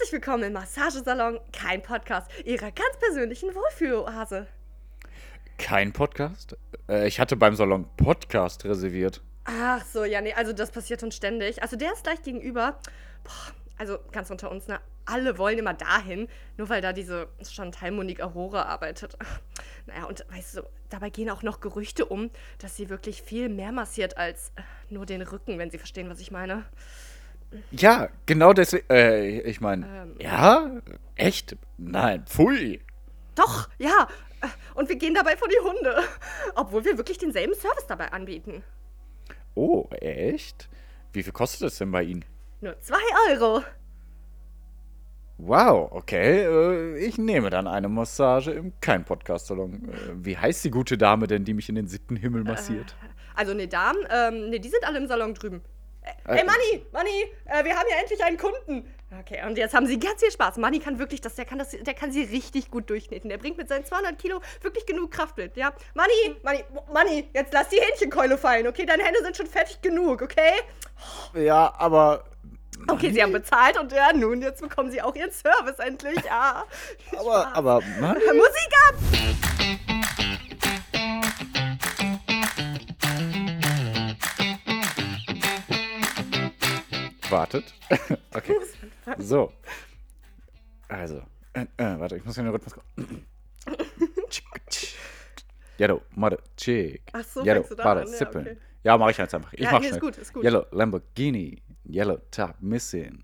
Herzlich willkommen im Massagesalon, kein Podcast, Ihrer ganz persönlichen Wohlfühloase. Kein Podcast? Äh, ich hatte beim Salon Podcast reserviert. Ach so, ja, nee, also das passiert uns ständig. Also der ist gleich gegenüber. Boah, also ganz unter uns, ne? Alle wollen immer dahin, nur weil da diese Chantal Monique Aurora arbeitet. Naja, und weißt du, dabei gehen auch noch Gerüchte um, dass sie wirklich viel mehr massiert als nur den Rücken, wenn Sie verstehen, was ich meine. Ja, genau deswegen. Äh, ich meine, Ähm. ja? Echt? Nein, pfui. Doch, ja. Äh, Und wir gehen dabei vor die Hunde. Obwohl wir wirklich denselben Service dabei anbieten. Oh, echt? Wie viel kostet das denn bei Ihnen? Nur zwei Euro. Wow, okay. Äh, ich nehme dann eine Massage im kein Podcast-Salon. Äh, wie heißt die gute Dame denn, die mich in den siebten Himmel massiert? Also, ne, Damen, ähm, ne, die sind alle im Salon drüben. Äh, Äh, Ey, Manni, Manni, äh, wir haben ja endlich einen Kunden. Okay, und jetzt haben sie ganz viel Spaß. Manni kann wirklich das, der kann das, der kann sie richtig gut durchkneten. Der bringt mit seinen 200 Kilo wirklich genug Kraft mit, ja? Manni, Manni, Manni, jetzt lass die Hähnchenkeule fallen, okay? Deine Hände sind schon fertig genug, okay? Ja, aber. Okay, sie haben bezahlt und ja, nun, jetzt bekommen sie auch ihren Service endlich, ja. Aber, aber, Mann. Musik ab! Wartet. okay. So. Also. Äh, äh, warte, ich muss in den Rhythmus kommen. Yellow, Mother, Chick. Ach so, Yellow, du an, ja, Sippin. okay. Ja, mach ich jetzt einfach. Ich Ja, mach nee, ist schnell. gut, ist gut. Yellow Lamborghini. Yellow top missing.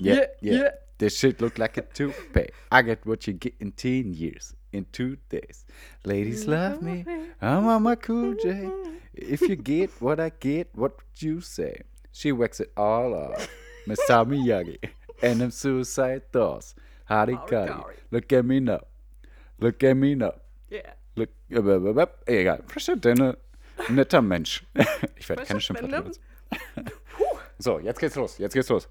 Yeah, Yeah, yeah. yeah. This shit look like a toupee. I get what you get in 10 years. In two days. Ladies love me. I'm on my cool J. If you get what I get, what would you say? She whacks it all off. Miss Miyagi. And them suicide thoughts. Harikari. Kari. Look at me now. Look at me now. Yeah. Look, egal. Frische Dinne, netter Mensch. Ich werde keine Schimpfwörter benutzen. So, jetzt geht's los. Jetzt geht's los.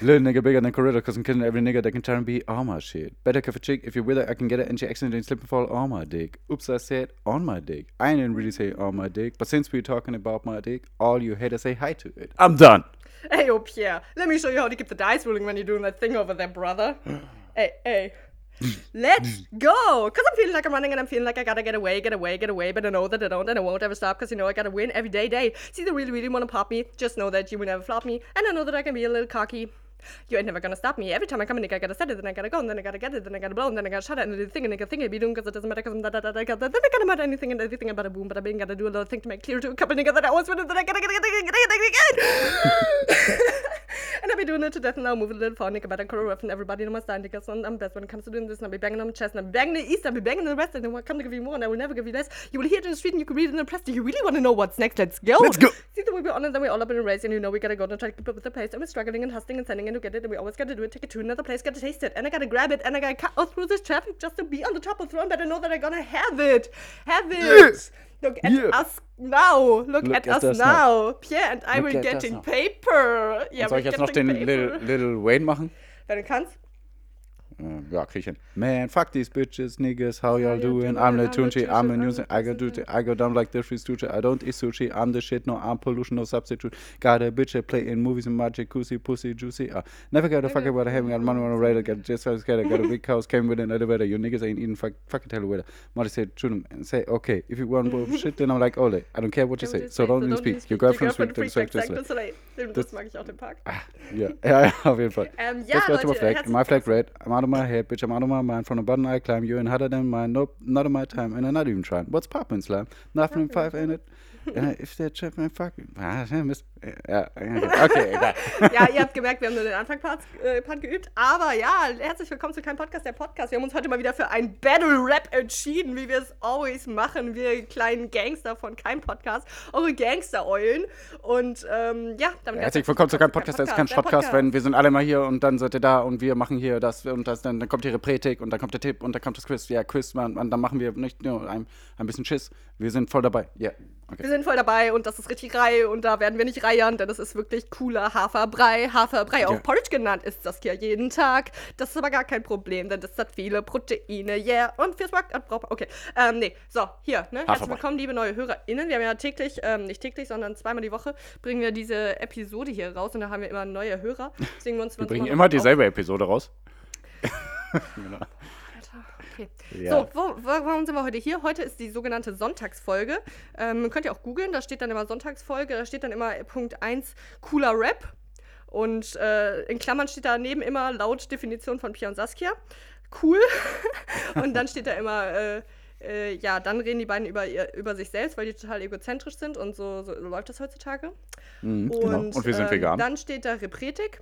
Little nigga bigger than Corridor, cause I'm killing every nigga that can try and be all my shit. Better cuff a chick, if you're with her, I can get it, and she accidentally slip and fall on my dick. Oops, I said on my dick. I didn't really say on my dick, but since we're talking about my dick, all you haters say hi to it. I'm done. Hey, oh Pierre, let me show you how to keep the dice rolling when you're doing that thing over there, brother. hey, hey. Let's go! Cause I'm feeling like I'm running and I'm feeling like I gotta get away, get away, get away, but I know that I don't and I won't ever stop cause you know I gotta win every day, day. See, they really, really wanna pop me. Just know that you will never flop me, and I know that I can be a little cocky. You ain't never gonna stop me. Every time I come in, I gotta set it, then I gotta go, and then I gotta get it, then I gotta blow, and then I gotta shut it, and then the thing, and I gotta think I be doing, cause it doesn't matter, cause I'm da da da da da, then I gotta matter anything and everything about a boom, but I been gotta do a little thing to make clear to a couple niggas that I always wanted, then I gotta get it, get it, get it, get it, get it. And I'll be doing it to death and I'll move a little far, nigga, but I'm cool rough and everybody know my style, nigga, so I'm best when it comes to doing this, and I'll be banging on the chest, and I'll be banging the east, I'll be banging the west, and I will come to give you more, and I will never give you less. You will hear it in the street, and you can read it in the press. Do you really want to know what's next? Let's go! Let's go. See that we be on and then we all up in a race, and you know we gotta go and try to keep up with the pace, and we're struggling and hustling and sending and to get it, and we always gotta do it, take it to another place, gotta taste it, and I gotta grab it, and I gotta cut all through this traffic just to be on the top of the throne, but I know that I'm gonna have it! Have it! Yes. Look at Yeah. us now! Look, Look at, at us now! Pierre and I Look were getting paper! Yeah, Soll ich jetzt noch den Little. Little Wayne machen? Wenn du kannst. Äh, Ja. Man, fuck these bitches, niggas, how y'all doing? I'm the Tunchi, I'm the I'm news, I go do. I go down like the free stooge. I don't eat sushi, I'm the shit, no I'm pollution, no substitute. Got a bitch that play in movies and my jacuzzi, pussy, juicy. Uh, never got a fuck about having got money on a radar, got just so scared, got a big house, came with an elevator. You niggas ain't eating fuck, fucking elevator. Mother said, shoot 'em and say, okay, if you want bullshit, then I'm like, ole, I don't care what you say, so don't even speak. Your girlfriend speak, then say just like. Soleil. Das, das mag ich auch, den Park. Ja, auf jeden Fall. Just my flag. My flag red. I'm out of my head, bitch. I'm out of my mind. From the button I climb. You ain't harder than mine. Nope, not on my time. And I'm not even trying. What's poppin', Slam? Nothing in five, ain't it? Uh, if that chip man fucking. Ja, okay, egal. Ja, ihr habt gemerkt, wir haben nur den Anfangspart äh, geübt. Aber ja, herzlich willkommen zu keinem Podcast, der Podcast. Wir haben uns heute mal wieder für ein Battle Rap entschieden, wie wir es always machen. Wir kleinen Gangster von keinem Podcast. Eure Gangster-Eulen. Und ähm, ja, damit Herzlich willkommen zu keinem Podcast. Das ist kein der Podcast, wenn wir sind alle mal hier und dann seid ihr da und wir machen hier das und das. Dann, dann kommt ihre Predigt und dann kommt der Tipp und dann kommt das Quiz. Ja, Quiz, man, und dann machen wir nicht nur ein, ein bisschen Schiss. Wir sind voll dabei. Ja, okay. Wir sind voll dabei und das ist richtig Reihe und da werden wir nicht Haferbreiern, denn es ist wirklich cooler Haferbrei. Haferbrei, auch Ja. Porridge genannt, ist das hier jeden Tag. Das ist aber gar kein Problem, denn das hat viele Proteine, yeah. Und fürs man, okay. Ähm, nee, so, hier, ne? Herzlich willkommen, liebe neue HörerInnen. Wir haben ja täglich, ähm, nicht täglich, sondern zweimal die Woche bringen wir diese Episode hier raus und da haben wir immer neue Hörer. Deswegen wir uns Wir bringen immer dieselbe Episode raus. genau. Okay. Ja. So, wo, wo, warum sind wir heute hier? Heute ist die sogenannte Sonntagsfolge. Ähm, könnt ihr auch googeln, da steht dann immer Sonntagsfolge, da steht dann immer Punkt 1 cooler Rap. Und äh, in Klammern steht daneben immer laut Definition von Pia und Saskia. Cool. und dann steht da immer, äh, äh, ja, dann reden die beiden über, ihr, über sich selbst, weil die total egozentrisch sind und so, so läuft das heutzutage. Mhm, Und, genau. Und wir sind ähm, vegan. Dann steht da Repretik.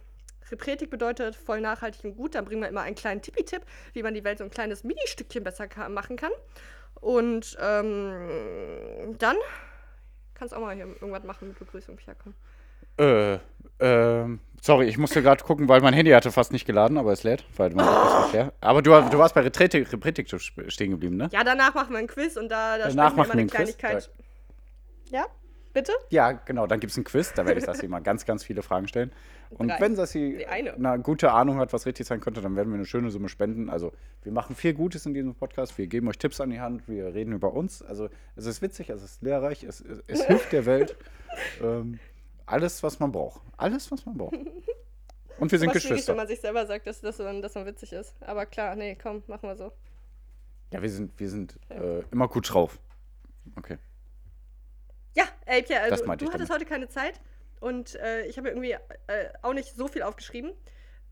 Repretik bedeutet voll nachhaltig und gut. Dann bringen wir immer einen kleinen Tippi-Tipp, wie man die Welt so ein kleines Mini-Stückchen besser ka machen kann. Und ähm, dann kannst du auch mal hier irgendwas machen mit Begrüßung, Pia, komm. Äh, ähm, sorry, ich musste gerade gucken, weil mein Handy hatte fast nicht geladen, aber es lädt. Weil mein oh. leer. Aber du, du warst bei Repretik, Repretik stehen geblieben, ne? Ja, danach machen wir ein Quiz und da, da Danach sprechen wir machen immer wir eine ein Quiz. Kleinigkeit. Ja, bitte? Ja, genau, dann gibt es ein Quiz, da werde ich Sassi mal ganz, ganz viele Fragen stellen. Und Drei. wenn Sassi eine. eine gute Ahnung hat, was richtig sein könnte, dann werden wir eine schöne Summe spenden. Also wir machen viel Gutes in diesem Podcast, wir geben euch Tipps an die Hand, wir reden über uns. Also es ist witzig, es ist lehrreich, es, es, es hilft der Welt. Ähm, alles, was man braucht. Alles, was man braucht. Und wir sind Geschwister. wenn man sich selber sagt, dass, dass, man, dass man witzig ist. Aber klar, nee, komm, machen wir so. Ja, wir sind, wir sind äh, immer gut drauf. Okay. Ja, ey, Pierre, Das du, hattest damit. heute keine Zeit und äh, ich habe irgendwie äh, auch nicht so viel aufgeschrieben.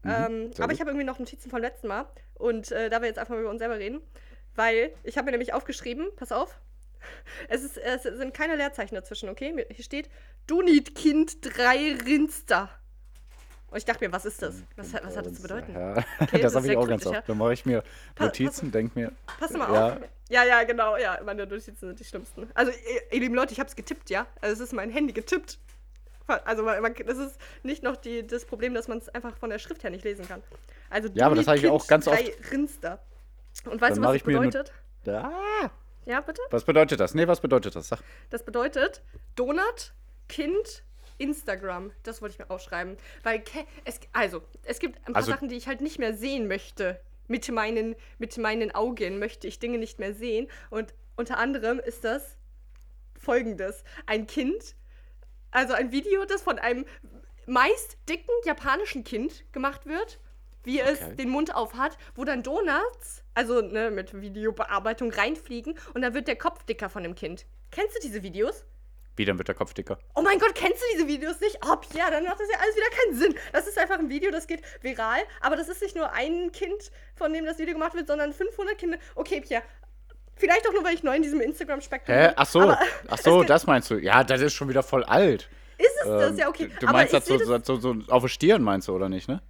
ähm, sehr aber ich habe irgendwie noch Notizen vom letzten Mal und äh, da wir jetzt einfach mal über uns selber reden, weil ich habe mir nämlich aufgeschrieben, pass auf, es, ist, es sind keine Leerzeichen dazwischen, okay? Hier steht Dunit-Kind 3 Rinster. Und ich dachte mir, was ist das? Was, hat- was hat das zu bedeuten? Ja, Okay, das das habe ich auch ganz kryptisch, oft. Dann mache ich mir Notizen, denke mir, Pass mal Ja. auf. Ja, ja, genau, ja. Meine Notizen sind die schlimmsten. Also, ihr, lieben Leute, ich habe es getippt, ja. Also, es ist mein Handy getippt. Also, man, man, das ist nicht noch die, das Problem, dass man es einfach von der Schrift her nicht lesen kann. Also, Ja, aber das habe ich auch ganz drei Rinster. Und weißt du, was ich das bedeutet? ah, Ja, bitte? was bedeutet das? Nee, was bedeutet das? Sag. Das bedeutet Donut, Kind, Instagram. Das wollte ich mir aufschreiben. Weil, es, also, es gibt ein paar Also- Sachen, die ich halt nicht mehr sehen möchte. Mit meinen, mit meinen Augen möchte ich Dinge nicht mehr sehen. Und unter anderem ist das folgendes: Ein Kind, also ein Video, das von einem meist dicken japanischen Kind gemacht wird, wie es Okay. den Mund auf hat, wo dann Donuts, also ne, mit Videobearbeitung reinfliegen und dann wird der Kopf dicker von dem Kind. Kennst du diese Videos? Wie, dann wird der Kopf dicker. Oh mein Gott, kennst du diese Videos nicht? Oh, ja, dann macht das ja alles wieder keinen Sinn. Das ist einfach ein Video, das geht viral, aber das ist nicht nur ein Kind, von dem das Video gemacht wird, sondern 500 Kinder. Okay, Pia, vielleicht auch nur, weil ich neu in diesem Instagram-Spektrum Hä? bin, Ach so, aber ach so, das meinst du. Ja, das ist schon wieder voll alt. Ist es das? Ähm, Ja, okay. Du meinst das so, so, so, so auf der Stirn, meinst du, oder nicht, ne?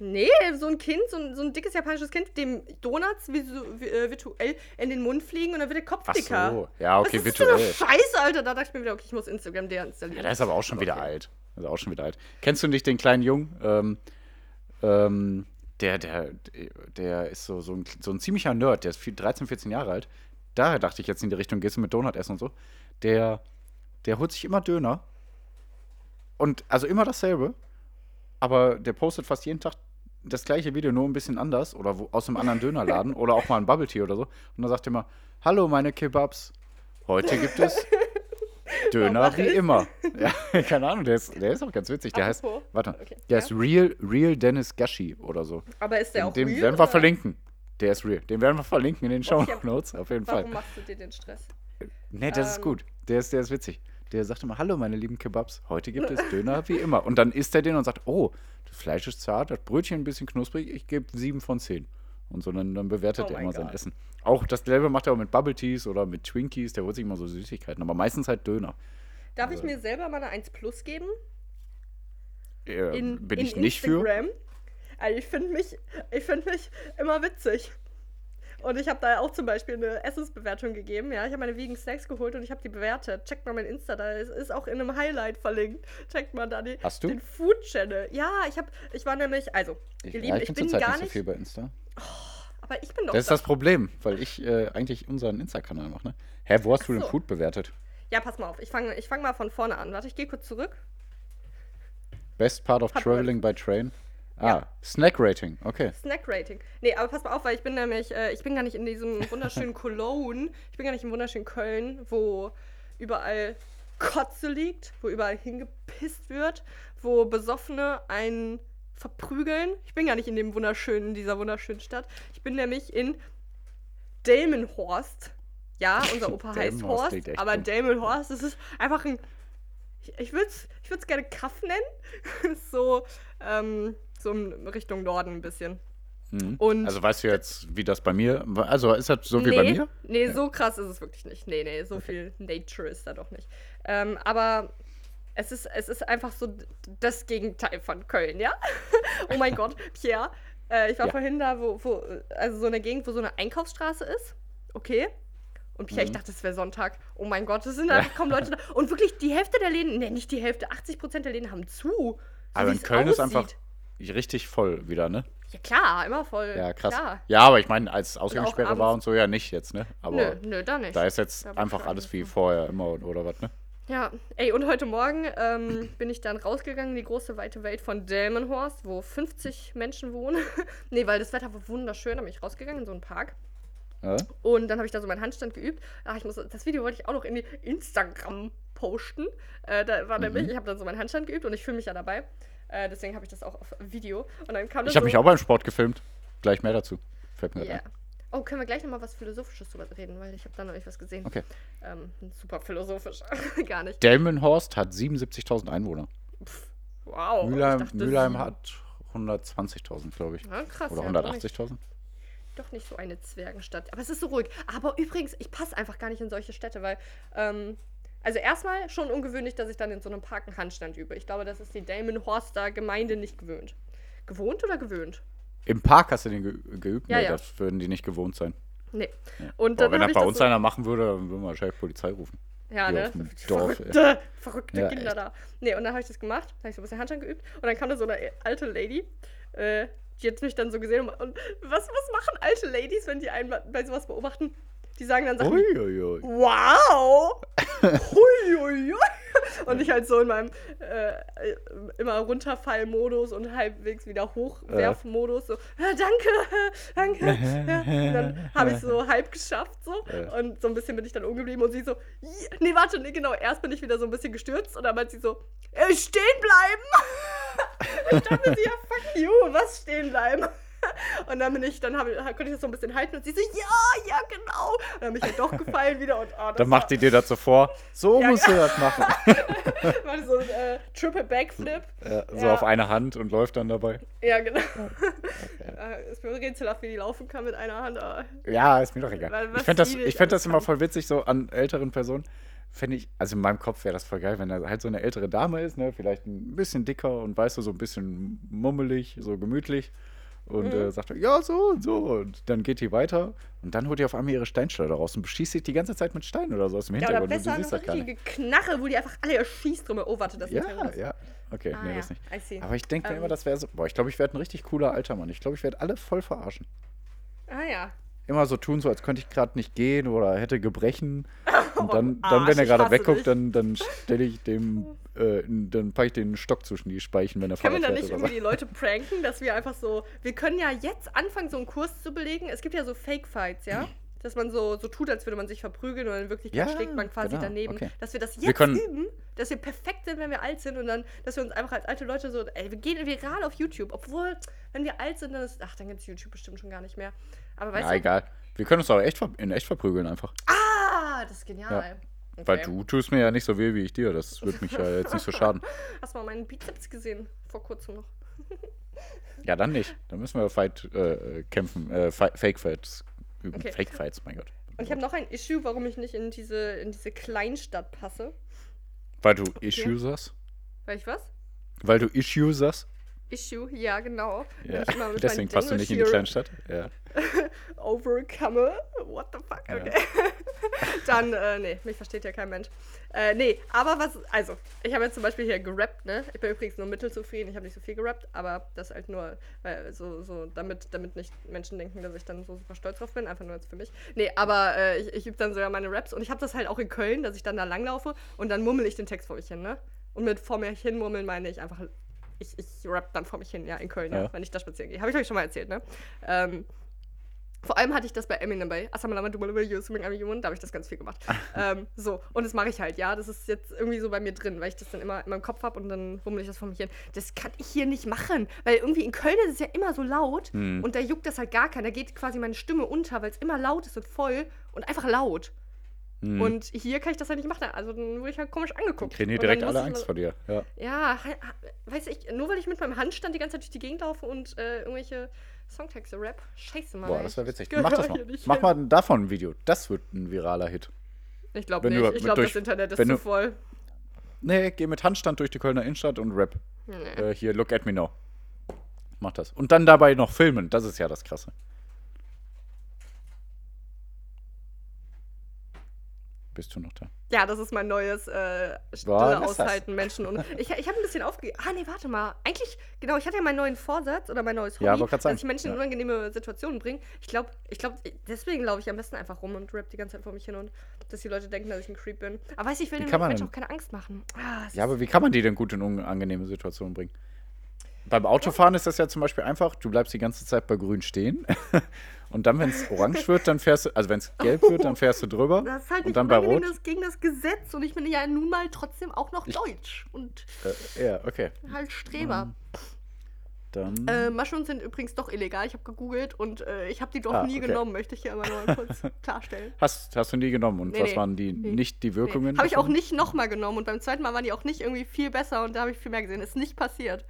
Nee, so ein Kind, so ein, so ein dickes japanisches Kind, dem Donuts visu, äh, virtuell in den Mund fliegen und dann wird der Kopf Ach dicker. so, ja, okay, Was ist das virtuell. eine Scheiße, Alter? Da dachte ich mir wieder, okay, ich muss Instagram Ja, deinstallieren. der ist aber auch schon wieder okay. alt. Also auch schon wieder alt. Kennst du nicht den kleinen Jungen? Ähm, ähm, der, der, der ist so, so, ein, so ein ziemlicher Nerd, der ist viel- 13, 14 Jahre alt. Daher dachte ich jetzt in die Richtung, gehst du mit Donut essen und so. Der, der holt sich immer Döner. Und also immer dasselbe. Aber der postet fast jeden Tag das gleiche Video, nur ein bisschen anders. Oder wo, aus einem anderen Dönerladen. oder auch mal ein Bubble Tea oder so. Und dann sagt er immer: Hallo, meine Kebabs. Heute gibt es Döner wie immer. Ja, keine Ahnung, der ist, der ist auch ganz witzig. Der heißt, Apropos. warte, Okay, der ja. ist Real, Real Dennis Gashi oder so. Aber ist der auch Den real, werden wir oder verlinken. Der ist real. Den werden wir verlinken in den Show. Notes, auf jeden Warum Fall. machst du dir den Stress? Nee, das ist Ähm. gut. Der ist, der ist witzig. Der sagt immer, hallo meine lieben Kebabs, heute gibt es Döner wie immer. Und dann isst er den und sagt, oh, das Fleisch ist zart, das Brötchen ein bisschen knusprig, ich gebe sieben von zehn. Und so, dann, dann bewertet Oh er immer sein Gott. Essen. Auch das selbe macht er auch mit Bubble Teas oder mit Twinkies, der holt sich immer so Süßigkeiten, aber meistens halt Döner. Darf ich mir selber mal eine 1 Plus geben? Äh, In, bin in ich nicht für. Instagram? Also ich finde mich, ich finde mich immer witzig. Und ich habe da auch zum Beispiel eine Essensbewertung gegeben. Ja, ich habe meine Vegan Snacks geholt und ich habe die bewertet. Checkt mal mein Insta, da ist, ist auch in einem Highlight verlinkt. Checkt mal da die, Hast du? den Food Channel. Ja, ich habe, ich war nämlich, also, Ich, ihr ja, Lieben, ich ich bin bin zurzeit gar nicht so viel bei Insta. aber ich bin doch Das ist da. das Problem, weil ich äh, eigentlich unseren Insta-Kanal mache. Ne? Hä, wo hast du Ach den so. Food bewertet? Ja, pass mal auf, ich fange ich fang mal von vorne an. Warte, ich gehe kurz zurück. Best part of Hat traveling by train? Ah, Ja. Snack Rating, okay. Snack-Rating. Nee, aber pass mal auf, weil ich bin nämlich, äh, ich bin gar nicht in diesem wunderschönen Cologne, ich bin gar nicht im wunderschönen Köln, wo überall Kotze liegt, wo überall hingepisst wird, wo Besoffene einen verprügeln. Ich bin gar nicht in dem wunderschönen, dieser wunderschönen Stadt. Ich bin nämlich in Delmenhorst. Ja, unser Opa heißt Horst, aber. Delmenhorst, das ist einfach ein ich, ich würde es ich würd's gerne Kaff nennen. so, ähm, so in Richtung Norden ein bisschen. Mhm. Also weißt du jetzt, wie das bei mir, also ist das so wie nee, bei mir? Nee, so krass ist es wirklich nicht. Nee, nee, so viel Nature ist da doch nicht. Ähm, aber es ist, es ist einfach so das Gegenteil von Köln, ja? oh mein Gott, Pierre. Äh, ich war Ja. vorhin da, wo, wo, also so eine Gegend, wo so eine Einkaufsstraße ist. Okay. Und Pierre, Mhm. ich dachte, es wäre Sonntag. Oh mein Gott, es sind einfach kaum Leute da. Und wirklich die Hälfte der Läden, nee, nicht die Hälfte, 80 Prozent der Läden haben zu. So Aber in es Köln ist einfach. Richtig voll wieder, ne? Ja, klar, immer voll. Ja, krass. Klar. Ja, aber ich meine, als Ausgangssperre war und so ja nicht jetzt, ne? Aber Nö, nö, da nicht. da ist jetzt Da einfach alles wie vorher immer oder was, ne? Ja, ey, und heute Morgen ähm, bin ich dann rausgegangen in die große weite Welt von Delmenhorst, wo 50 Menschen wohnen. nee, weil das Wetter war wunderschön, da bin ich rausgegangen in so einen Park. Ja? Und dann habe ich da so meinen Handstand geübt. Ach, ich muss, das Video wollte ich auch noch in die Instagram posten. Äh, da war nämlich, Mhm. ich habe dann so meinen Handstand geübt und ich fühle mich ja dabei. Äh, deswegen habe ich das auch auf Video. Und dann kam Ich habe so, mich auch beim Sport gefilmt. Gleich mehr dazu. Fällt mir yeah. Oh, können wir gleich nochmal was Philosophisches drüber reden, weil ich habe da noch nicht was gesehen. Okay. Ähm, super philosophisch. Gar nicht. Delmenhorst hat 77.000 Einwohner. Wow. ich Mülheim, dachte, Mülheim hat 120.000, glaube ich. Ja, krass. Oder ja, doch nicht- 180.000. Doch nicht so eine Zwergenstadt. Aber es ist so ruhig. Aber übrigens, ich passe einfach gar nicht in solche Städte, weil, ähm, also erstmal schon ungewöhnlich, dass ich dann in so einem Park einen Handstand übe. Ich glaube, das ist die Delmenhorster Gemeinde nicht gewöhnt. Gewohnt oder gewöhnt? Im Park hast du den ge geübt? Ja, nee, ja. das würden die nicht gewohnt sein. Nee. Und Boah, dann wenn das bei uns so, einer machen würde, dann würden wir wahrscheinlich Polizei rufen. Ja, hier ne? Dorf, verrückte, verrückte Ja, Kinder echt. da. Nee, und dann habe ich das gemacht, habe ich so ein bisschen Handstand geübt und dann kam da so eine alte Lady, äh, die hat mich dann so gesehen und, und was, was machen alte Ladies, wenn die einen bei sowas beobachten? Die sagen dann Sachen Uiuiui. wow! Huiuiui. Und ich halt so in meinem äh, immer runterfall-Modus und halbwegs wieder hochwerfen-Modus. So, "Ah, danke, danke. Ja. Und dann habe ich so halb geschafft so. Und so ein bisschen bin ich dann umgeblieben und sie so, nee, warte, nee, genau. Erst bin ich wieder so ein bisschen gestürzt und dann meint sie so, äh, stehen bleiben. ich dachte sie, ja, fuck you, was stehen bleiben? Und dann bin ich, dann hab, konnte ich das so ein bisschen halten und sie so, ja, ja, genau. Und dann bin ich halt doch gefallen wieder und oh, Dann macht die dir so vor. So Ja, musst du das machen. War so ein äh, Triple Backflip. Ja, so Ja. auf eine Hand und läuft dann dabei. Ja, genau. Äh, ist mir rätselhaft, wie die laufen kann mit einer Hand. aber- Ja, ist mir doch egal. Weil- Ich fände das, ich fänd das immer voll witzig, so an älteren Personen. Fände ich, also in meinem Kopf wäre das voll geil, wenn da halt so eine ältere Dame ist, ne? Vielleicht ein bisschen dicker und weißt du, so ein bisschen mummelig, so gemütlich. Und Mhm. äh, sagt, ja, so und so. Und dann geht die weiter und dann holt die auf einmal ihre Steinschleuder raus und beschießt sich die ganze Zeit mit Steinen oder so aus dem Ja, oder Hintergrund. und besser du eine siehst nicht. richtige Knarre, wo die einfach alle erschießt drum. Oh, warte, das ist ein Ja, ja. Okay, Ah, nee, ja, das nicht. I see. Aber ich denke mir Ähm. immer, das wäre so. Boah, ich glaube, ich werde ein richtig cooler alter Mann. Ich glaube, ich werde alle voll verarschen. Ah ja. Immer so tun, so als könnte ich gerade nicht gehen oder hätte Gebrechen. Und dann, Oh, dann wenn Arsch, er gerade wegguckt, dich. dann, dann stelle ich dem, äh, dann packe ich den Stock zwischen die Speichen, wenn er Können wir da nicht irgendwie die Leute pranken, dass wir einfach so. Wir können ja jetzt anfangen, so einen Kurs zu belegen. Es gibt ja so Fake-Fights, ja? Dass man so, so tut, als würde man sich verprügeln und in Wirklichkeit Ja, schlägt man quasi genau, daneben. okay. Dass wir das jetzt Wir können- üben, dass wir perfekt sind, wenn wir alt sind und dann, dass wir uns einfach als alte Leute so, ey, wir gehen viral auf YouTube. Obwohl, wenn wir alt sind, dann ist, ach, dann gibt es YouTube bestimmt schon gar nicht mehr. Aber weißt Ja, du, egal. Wir können uns auch echt in echt verprügeln einfach. ah, das ist genial. Weil Okay. du tust mir ja nicht so weh wie ich dir. Das wird mich ja jetzt nicht so schaden. Hast du mal meinen Bizeps gesehen? Vor kurzem noch. Ja, dann nicht. Dann müssen wir Fight äh, kämpfen. Äh, Fake Fights üben. Okay. Fake Fights, mein Gott. Und ich habe noch ein Issue, warum ich nicht in diese, in diese Kleinstadt passe. Weil du Issues hast? Weil ich was? Weil du Issues hast? Issue, ja, genau. Ja. Deswegen passt du nicht in die Kleinstadt. Ja. hier Overcomme. What the fuck? Ja. Okay. Dann, äh, nee, mich versteht ja kein Mensch. Äh, nee, aber was, also, ich habe jetzt zum Beispiel hier gerappt, ne? Ich bin übrigens nur mittelzufrieden, ich habe nicht so viel gerappt, aber das halt nur, weil so, so, damit, damit nicht Menschen denken, dass ich dann so super stolz drauf bin, einfach nur jetzt für mich. Nee, aber äh, ich, ich übe dann so ja meine Raps und ich habe das halt auch in Köln, dass ich dann da langlaufe und dann mummel ich den Text vor mich hin, ne? Und mit vor mir hin murmeln meine ich einfach ich, ich rap dann vor mich hin, ja, in Köln, ja, Ja. wenn ich da spazieren gehe. Habe ich euch schon mal erzählt, ne? Ähm, vor allem hatte ich das bei Eminem bei Asamalama Dumalama Yusuming da habe ich das ganz viel gemacht. ähm, so, und das mache ich halt, ja. Das ist jetzt irgendwie so bei mir drin, weil ich das dann immer in meinem Kopf habe und dann wummel ich das vor mich hin. Das kann ich hier nicht machen, weil irgendwie in Köln ist es ja immer so laut Hm. und da juckt das halt gar keiner. Da geht quasi meine Stimme unter, weil es immer laut ist und voll und einfach laut. Hm. Und hier kann ich das halt nicht machen. Also dann wurde ich halt komisch angeguckt. Kriegen die direkt alle Angst immer- vor dir. Ja. ja, weiß ich, nur weil ich mit meinem Handstand die ganze Zeit durch die Gegend laufe und äh, irgendwelche Songtexte rap. Scheiße, Mann. Boah, das wäre witzig. Mach das mal. Mach mal davon ein Video. Das wird ein viraler Hit. Ich glaube nicht. du ich glaube, das Internet ist zu du- voll. Nee, geh mit Handstand durch die Kölner Innenstadt und rap. Nee. Äh, hier, look at me now. Mach das. Und dann dabei noch filmen. Das ist ja das Krasse. Bist du noch da? Ja, das ist mein neues äh, Stille aushalten, Menschen. Und ich, ich habe ein bisschen aufgegeben. Ah, nee, warte mal. Eigentlich, genau, ich hatte ja meinen neuen Vorsatz oder mein neues Hobby, Ja, dass ich Menschen in Ja. unangenehme Situationen bringe. Ich glaube, ich glaube, deswegen laufe ich am besten einfach rum und rap die ganze Zeit vor mich hin und dass die Leute denken, dass ich ein Creep bin. Aber weiß ich, ich will den Menschen auch keine Angst machen. Ah, Ja, aber wie kann man die denn gut in unangenehme Situationen bringen? Beim Autofahren ist das ja zum Beispiel einfach, du bleibst die ganze Zeit bei grün stehen und dann, wenn es orange wird, dann fährst du, also wenn es gelb wird, dann fährst du drüber Das ist halt und dann bei rot. das gegen das Gesetz und ich bin ja nun mal trotzdem auch noch deutsch und Äh, ja, okay. halt Streber. Dann. Äh, Maschinen sind übrigens doch illegal. Ich habe gegoogelt und äh, ich habe die doch Ah, nie okay. genommen, möchte ich hier mal noch mal kurz klarstellen. Hast, hast du nie genommen und Nee, was nee. waren die Nee. nicht die Wirkungen? Habe ich auch nicht nochmal genommen und beim zweiten Mal waren die auch nicht irgendwie viel besser und da habe ich viel mehr gesehen. Ist nicht passiert.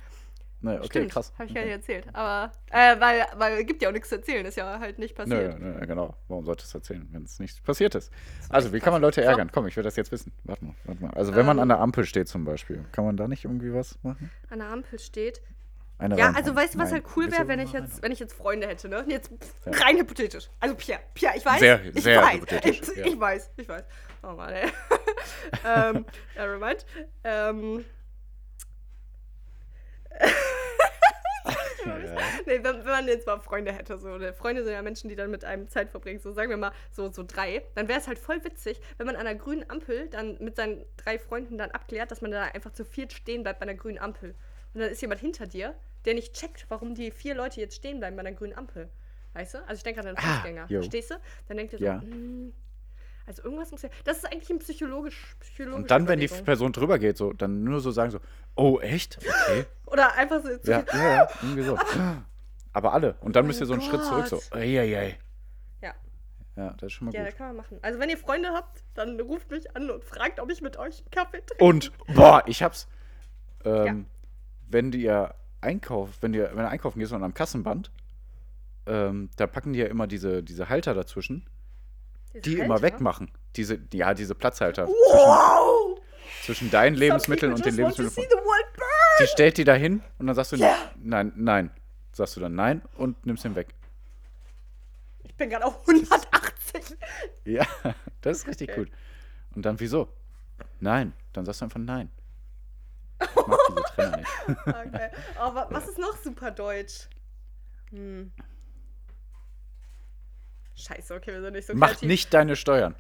Nee, okay, Stimmt, krass. Habe ich ja nicht erzählt. Aber, äh, weil, weil gibt ja auch nichts zu erzählen, ist ja halt nicht passiert. Nö, nö, genau. Warum solltest du erzählen, wenn es nicht passiert ist? Also, wie kann man Leute So. ärgern? Komm, ich will das jetzt wissen. Warte mal, warte mal. Also, wenn man Ähm. an der Ampel steht zum Beispiel, kann man da nicht irgendwie was machen? An der Ampel steht. Eine Ja, also weißt du, was Nein. halt cool wäre, wenn ich jetzt, wenn ich jetzt Freunde hätte, ne? Jetzt Ja. rein hypothetisch. Also Pierre, Pierre, ich weiß. Sehr, ich sehr weiß, hypothetisch, Ich, ja. ich weiß, ich weiß. Oh Mann, ey. ähm, never mind. Ähm. reinhauen? Nee, wenn, wenn man jetzt mal Freunde hätte, so? Freunde sind ja Menschen, die dann mit einem Zeit verbringen, so sagen wir mal so, so drei, dann wäre es halt voll witzig, wenn man an einer grünen Ampel dann mit seinen drei Freunden dann abklärt, dass man da einfach zu viert stehen bleibt bei einer grünen Ampel. Und dann ist jemand hinter dir, der nicht checkt, warum die vier Leute jetzt stehen bleiben bei einer grünen Ampel. Weißt du? Also ich denke an einen Ah, Fußgänger. jo. Verstehst du? Dann denkt ihr so, Ja. Also irgendwas muss ja. Das ist eigentlich ein psychologisch, psychologisch. Und dann, wenn die Person drüber geht, so, dann nur so sagen so, oh, echt? Okay. Oder einfach so. Ja, ja, ja, irgendwie so. Aber alle. Und dann müsst ihr so einen Mein Schritt zurück, so, Gott. eieiei. Ja. Ja, das ist schon mal Ja, gut. das kann man machen. Also wenn ihr Freunde habt, dann ruft mich an und fragt, ob ich mit euch einen Kaffee trinke. Und, boah, ich hab's. Ähm, Wenn dir einkauft, wenn dir, wenn du einkaufen gehst und am Kassenband, ähm, da packen die ja immer diese, diese Halter dazwischen, Diese die immer Halter? wegmachen. Diese, ja, diese Platzhalter Wow! zwischen, zwischen deinen Lebensmitteln und den Lebensmitteln von. Die stellt die da hin und dann sagst du Ja. nein, nein. Sagst du dann nein und nimmst ihn weg. Ich bin gerade auf 180. Ja, das ist richtig Okay. gut. Und dann wieso? Nein. Dann sagst du einfach nein. Ich mag diese Trenner nicht. Okay. Aber was ist noch super deutsch? Hm. Scheiße, okay, wir sind nicht so Mach kreativ. nicht deine Steuern.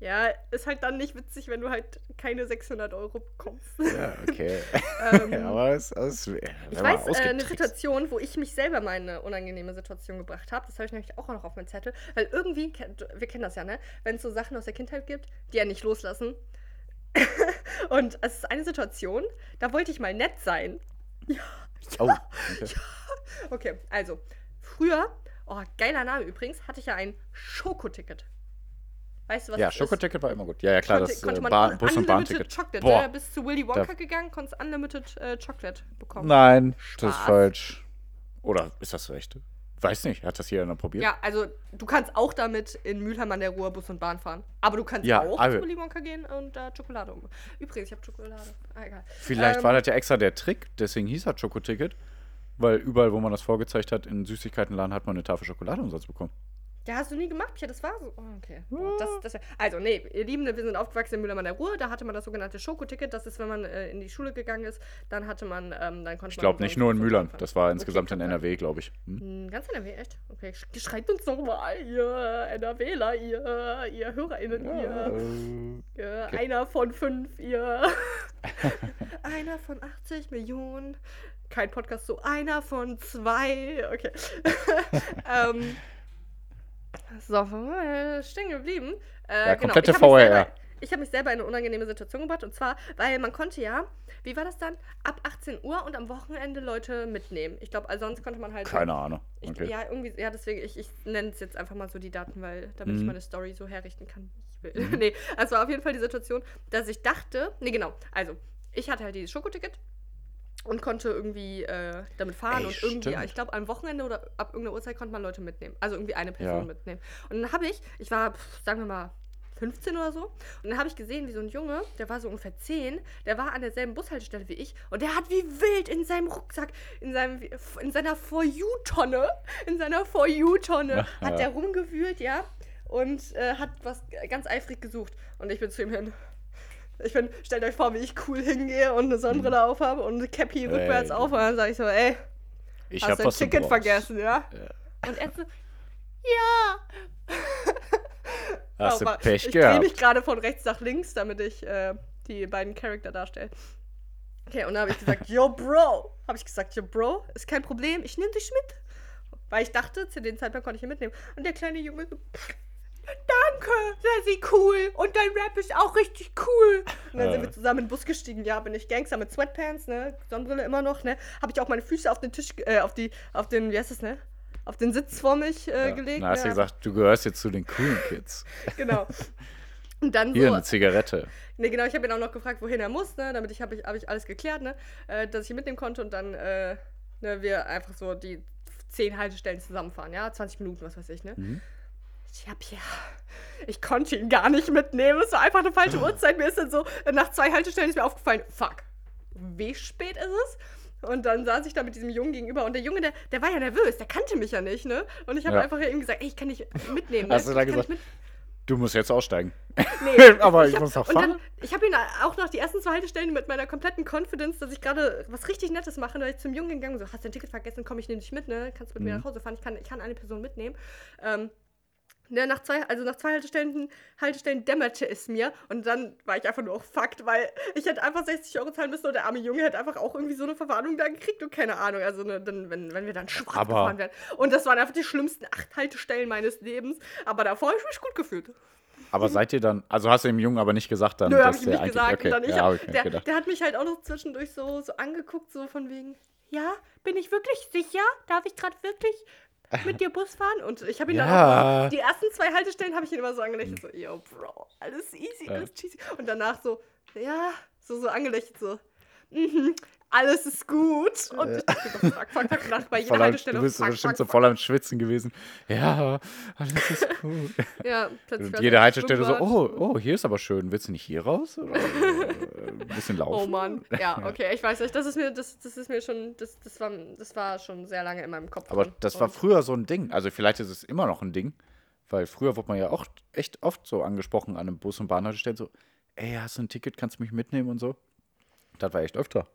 Ja, ist halt dann nicht witzig, wenn du halt keine 600 Euro bekommst. Ja, okay. Ähm, Aber es, es, Ich weiß äh, eine Situation, wo ich mich selber mal in eine unangenehme Situation gebracht habe. Das habe ich nämlich auch noch auf meinem Zettel. Weil irgendwie, wir kennen das ja, ne? Wenn es so Sachen aus der Kindheit gibt, die ja nicht loslassen. Und es ist eine Situation, da wollte ich mal nett sein. Oh, okay. Okay, also, früher, oh, geiler Name übrigens, hatte ich ja ein Schokoticket. Weißt du, was Ja, das ist? Schokoticket war immer gut. Ja, ja, klar, Konnte, das konnte äh, man Bahn, Bus- und Bahnticket. Chocolate. Boah. Ne? Bist zu Willy Wonka Da- gegangen, konntest Unlimited äh, Chocolate bekommen. Nein, das ist Spaß. falsch. Oder ist das recht? Weiß nicht. Hat das hier einer probiert? Ja, also du kannst auch damit in Mülheim an der Ruhr Bus und Bahn fahren. Aber du kannst Ja, auch aber- zu Willy Wonka gehen und da Schokolade um. Übrigens, ich habe Schokolade. Ah, egal. Vielleicht Ähm, war das ja extra der Trick, deswegen hieß das Schokoticket. Weil überall, wo man das vorgezeigt hat, in Süßigkeitenladen hat man eine Tafel Schokolade umsonst bekommen. Ja, hast du nie gemacht, Pia, das war so. Oh, okay. Boah, Das, das, also, nee, ihr Lieben, wir sind aufgewachsen in Mülheim an der Ruhr. Da hatte man das sogenannte Schokoticket. Das ist, wenn man äh, in die Schule gegangen ist, dann hatte man, ähm, dann konnte Ich glaube nicht nur in Mühlern. Das war insgesamt in kann sein. NRW, glaube ich. Hm? Hm, Ganz NRW, echt? Okay, sch- schreibt uns doch mal, ihr NRWler, ihr, ihr HörerInnen, ihr, äh, ihr okay. einer von fünf, ihr. einer von 80 Millionen. Kein Podcast, so einer von zwei. Okay. ähm, so, äh, stehen geblieben. Äh, Ja, komplette ich hab mich VR. Ich habe mich selber in eine unangenehme Situation gebracht und zwar, weil man konnte ja, wie war das dann? Ab 18 Uhr und am Wochenende Leute mitnehmen. Ich glaube, also sonst konnte man halt. Keine Ahnung. Ich, Okay. Ja, irgendwie, ja, deswegen, ich, ich nenne es jetzt einfach mal so die Daten, weil damit ich Mhm. meine Story so herrichten kann, wie ich will. nee, es war auf jeden Fall die Situation, dass ich dachte, nee, genau, also, ich hatte halt dieses Schokoticket und konnte irgendwie äh, damit fahren Ey, und irgendwie, stimmt. ich glaube, am Wochenende oder ab irgendeiner Uhrzeit konnte man Leute mitnehmen. Also irgendwie eine Person Ja. mitnehmen. Und dann habe ich, ich war, sagen wir mal, 15 oder so. Und dann habe ich gesehen, wie so ein Junge, der war so ungefähr 10, der war an derselben Bushaltestelle wie ich und der hat wie wild in seinem Rucksack, in, seinem, in seiner For You-Tonne, in seiner For You-Tonne, hat der rumgewühlt, ja, und äh, hat was ganz eifrig gesucht. Und ich bin zu ihm hin. Ich bin, stellt euch vor, wie ich cool hingehe und eine Sonnenbrille aufhabe und eine Cappy rückwärts Ey. auf und dann sage ich so, ey, Ich hast dein Ticket vergessen, ja? Und er so, ja. Hast du Pech ich drehe gehabt. mich gerade von rechts nach links, damit ich äh, die beiden Charakter darstelle. Okay, und dann habe ich gesagt, yo, Bro. Habe ich gesagt, yo, Bro, ist kein Problem, ich nehme dich mit. Weil ich dachte, zu dem Zeitpunkt konnte ich ihn mitnehmen. Und der kleine Junge so, danke, sehr, sehr cool. Und dein Rap ist auch richtig cool. Und dann sind wir zusammen in den Bus gestiegen. Ja, bin ich Gangster mit Sweatpants, ne? Sonnenbrille immer noch, ne? Habe ich auch meine Füße auf den Tisch, äh, auf die, auf den, wie heißt das, ne? Auf den Sitz vor mich äh, Ja. gelegt. Dann hast du gesagt, du gehörst jetzt zu den coolen Kids. Genau. Und dann Hier so, eine Zigarette. Ne, genau, ich habe ihn auch noch gefragt, wohin er muss, ne? Damit ich habe ich, hab ich alles geklärt, ne? Äh, dass ich ihn mitnehmen konnte und dann äh, ne, wir einfach so die zehn Haltestellen zusammenfahren, ja? 20 Minuten, was weiß ich, ne? Mhm. Ich hab ja. Ich konnte ihn gar nicht mitnehmen. Es war einfach eine falsche Uhrzeit. Mir ist dann so, nach zwei Haltestellen ist mir aufgefallen, fuck, wie spät ist es? Und dann saß ich da mit diesem Jungen gegenüber und der Junge, der, der war ja nervös, der kannte mich ja nicht, ne? Und ich habe Ja. einfach ihm gesagt, ey, ich kann dich mitnehmen. Ne? Hast du ich dann kann dich gesagt, Du musst jetzt aussteigen. Nee, Aber ich hab- muss noch und dann, fahren. Ich habe ihn auch noch die ersten zwei Haltestellen mit meiner kompletten Confidence, dass ich gerade was richtig Nettes mache. Da ich zum Jungen gegangen so, hast dein Ticket vergessen, komm, ich nehme dich mit, ne? Kannst mit mir Mhm. nach Hause fahren. Ich kann, ich kann eine Person mitnehmen. Ähm, ne, nach zwei, also nach zwei Haltestellen, Haltestellen dämmerte es mir und dann war ich einfach nur auch fucked, weil ich hätte einfach 60 Euro zahlen müssen und der arme Junge hätte einfach auch irgendwie so eine Verwarnung da gekriegt und keine Ahnung, also ne, dann, wenn, wenn wir dann schwarz Aber- gefahren wären. Und das waren einfach die schlimmsten acht Haltestellen meines Lebens, aber davor habe ich mich gut gefühlt. Aber seid ihr dann, also hast du dem Jungen aber nicht gesagt dann, Nö, hab dass ich ihm der nicht gesagt. okay, dann ich ja, hab, hab ich der, der hat mich halt auch noch zwischendurch so, so angeguckt, so von wegen, ja, bin ich wirklich sicher? Darf ich gerade wirklich mit dir Bus fahren? Und ich habe ihn Ja. dann auch, die ersten zwei Haltestellen habe ich ihn immer so angelächelt, so, yo, Bro, alles easy, alles cheesy. Und danach so, ja, so, so angelächelt, so, mhm, alles ist gut. Und ich dachte, fuck, fuck, fuck, nach bei jeder Haltestelle, du bist fuck, bestimmt fuck, so voll am Schwitzen gewesen. Ja, alles ist gut. Ja, plötzlich Und jede Haltestelle so, oh, oh, hier ist aber schön. Willst du nicht hier raus? Oder äh, ein bisschen laufen? Oh Mann. Ja, okay, ich weiß nicht. Das ist mir, das, das ist mir schon, das, das, war, das war schon sehr lange in meinem Kopf. Aber drin. das war früher so ein Ding. Also vielleicht ist es immer noch ein Ding. Weil früher wurde man ja auch echt oft so angesprochen an einem Bus- und Bahnhaltestellen so, ey, hast du ein Ticket, kannst du mich mitnehmen und so. Das war echt öfter.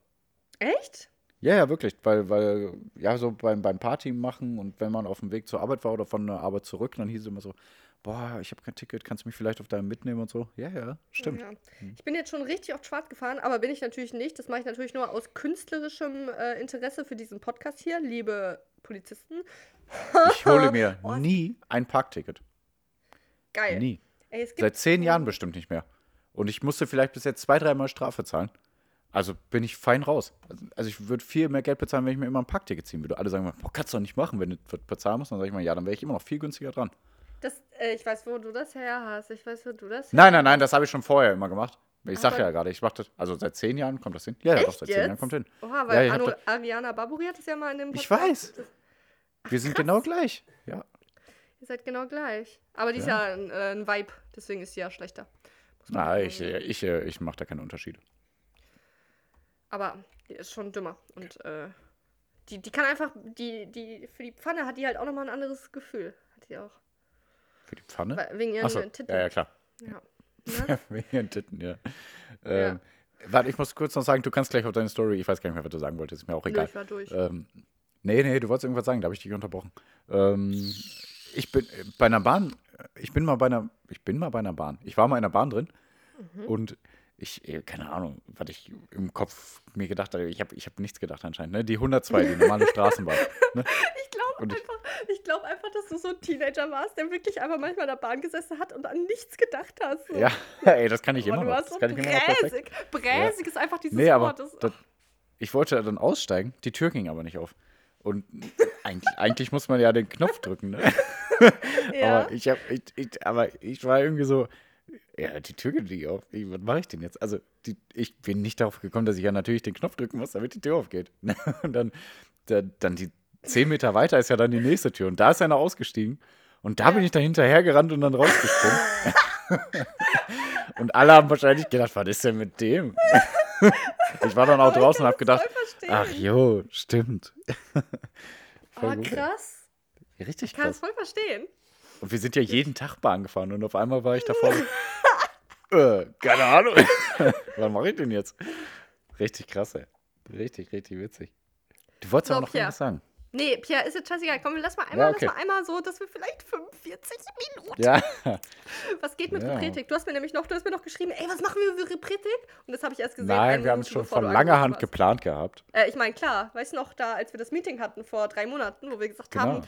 Echt? Ja, ja, wirklich, weil, weil, ja, so beim, beim Party machen und wenn man auf dem Weg zur Arbeit war oder von der Arbeit zurück, dann hieß es immer so, boah, ich habe kein Ticket, kannst du mich vielleicht auf deinem mitnehmen und so. Ja, ja, stimmt. Ja. Ich bin jetzt schon richtig oft schwarz gefahren, aber bin ich natürlich nicht. Das mache ich natürlich nur aus künstlerischem äh, Interesse für diesen Podcast hier, liebe Polizisten. Ich hole mir nie ein Parkticket. Geil. Nie. Ey, Seit zehn Jahren bestimmt nicht mehr. Und ich musste vielleicht bis jetzt zwei, dreimal Strafe zahlen. Also bin ich fein raus. Also ich würde viel mehr Geld bezahlen, wenn ich mir immer ein Parkticket ziehen würde. Alle sagen mal, boah, kannst du doch nicht machen, wenn du das bezahlen musst. Dann sage ich mal, ja, dann wäre ich immer noch viel günstiger dran. das, äh, ich weiß, wo du das her hast. Ich weiß, wo du das Nein, nein, nein, das habe ich schon vorher immer gemacht. Ich sag Aber- ja gerade, ich mache das, also seit zehn Jahren kommt das hin. Ja, ja, doch, seit zehn Jahren kommt hin. Oha, Ja, weil ich hab Anu, da- Ariana Baburi hat es ja mal in dem Ich Podcast. weiß. Wir sind genau gleich. Ja. Ihr seid genau gleich. Aber die ist ja ein, äh, ein Vibe, deswegen ist sie ja schlechter. Sagen. ich, äh, ich, äh, ich mache da keine Unterschiede. Aber die ist schon dümmer. Und äh, die, die kann einfach, die, die, für die Pfanne hat die halt auch nochmal ein anderes Gefühl. Hat die auch. Für die Pfanne? Weil, wegen ihren Achso, Titten. ja, ja, klar. Ja. Ne? Wegen ihren Titten, ja. Ähm, Warte, ich muss kurz noch sagen, du kannst gleich auf deine Story, ich weiß gar nicht mehr, was du sagen wolltest, ist mir auch egal. ich war durch. Ähm, nee, nee, du wolltest irgendwas sagen, da habe ich dich unterbrochen. Ähm, ich bin äh, bei einer Bahn, ich bin mal bei einer, ich bin mal bei einer Bahn. Ich war mal in einer Bahn drin Mhm. und ich, eh, keine Ahnung, was ich im Kopf mir gedacht habe. Ich habe ich hab nichts gedacht anscheinend. Ne? Die 102, die normale Straßenbahn. Ne? Ich glaube einfach, ich glaub einfach, dass du so ein Teenager warst, der wirklich einfach manchmal in der Bahn gesessen hat und an nichts gedacht hast. Ja, ey, das kann ich Aber immer du warst so bräsig. Bräsig ist einfach dieses Nee, aber Wort. Das, ich wollte dann aussteigen, die Tür ging aber nicht auf. Und eigentlich, eigentlich muss man ja den Knopf drücken, ne? ja. Aber ich hab, ich, ich, aber ich war irgendwie so, ja, die Tür geht nicht auf. Ich, was mache ich denn jetzt? Also, die, ich bin nicht darauf gekommen, dass ich ja natürlich den Knopf drücken muss, damit die Tür aufgeht. Und dann, da, dann die zehn Meter weiter ist ja dann die nächste Tür. Und da ist einer ausgestiegen. Und da bin ich da hinterher gerannt und dann rausgesprungen. und alle haben wahrscheinlich gedacht, was ist denn mit dem? ich war dann auch Aber draußen und habe gedacht, voll verstehen. ach jo, stimmt. Voll Aber ey. krass. Richtig Ich kann es krass. voll verstehen. Und wir sind ja jeden Tag Bahn gefahren und auf einmal war ich davor. äh, keine Ahnung. Was mache ich denn jetzt? Richtig krass, ey. Richtig, richtig witzig. Du wolltest So, aber noch Pierre. irgendwas sagen. Nee, Pia, ist jetzt scheißegal. Komm, lass mal einmal, Ja, okay. lass mal einmal so, dass wir vielleicht 45 Minuten. Ja, Was geht mit Ja. Repretik? Du hast mir nämlich noch, du hast mir noch geschrieben, ey, was machen wir für Repretik? Und das habe ich erst gesehen. nein, wir haben es schon von langer Hand geplant gehabt. Äh, ich meine, klar, weißt du noch, da, als wir das Meeting hatten vor drei Monaten, wo wir gesagt Genau. haben,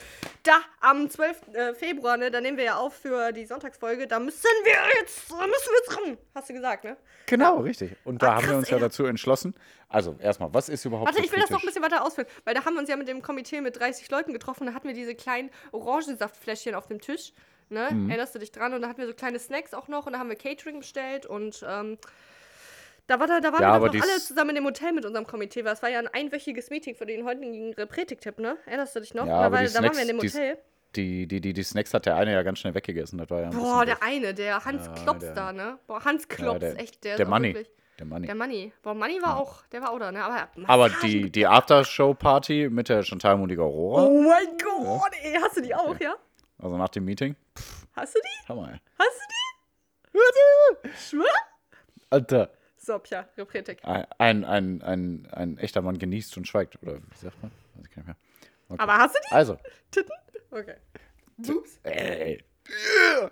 da am 12. äh, Februar, ne, da nehmen wir ja auf für die Sonntagsfolge, da müssen wir jetzt, da müssen wir jetzt ran. Hast du gesagt, ne? Genau, richtig. Und da Ah, haben wir krass, uns ja ey. dazu entschlossen. Also, erstmal, was ist überhaupt Warte, ich will das noch ein bisschen weiter ausführen, weil da haben wir uns ja mit dem Komitee mit 30 Leuten getroffen, da hatten wir diese kleinen Orangensaftfläschchen auf dem Tisch, ne? Mhm. Erinnerst du dich dran? Und da hatten wir so kleine Snacks auch noch und da haben wir Catering bestellt und ähm, da, war da, da waren Ja, wir doch noch alle zusammen in dem Hotel mit unserem Komitee, weil es war ja ein einwöchiges Meeting für den heutigen Repretik-Tipp, ne? Erinnerst du dich noch? Ja, da, aber war, die da waren wir in dem Hotel. Die, die, die, die Snacks hat der eine ja ganz schnell weggegessen. Das war ja ein Boah, der doof. eine, der Hans Ja, Klops der- da, ne? Boah, Hans Klops, der- echt, der, der ist Money. wirklich- Der Money. Der Money. Boah, Money war auch, der war auch da, ne? Aber, Aber die, die Aftershow-Party mit der Chantal Monika Aurora, Oh mein Gott, ey, hast du die auch, ja? also nach dem Meeting, Hast du die? Hammer, ey. Hast du die? Schwör? Alter, So, Pia, Repretik. ein, ein, ein, ein, ein echter Mann genießt und schweigt. Oder wie sagt man? Weiß ich gar nicht mehr. Okay. Aber hast du die? Also, Titten? Okay. Ups. ey.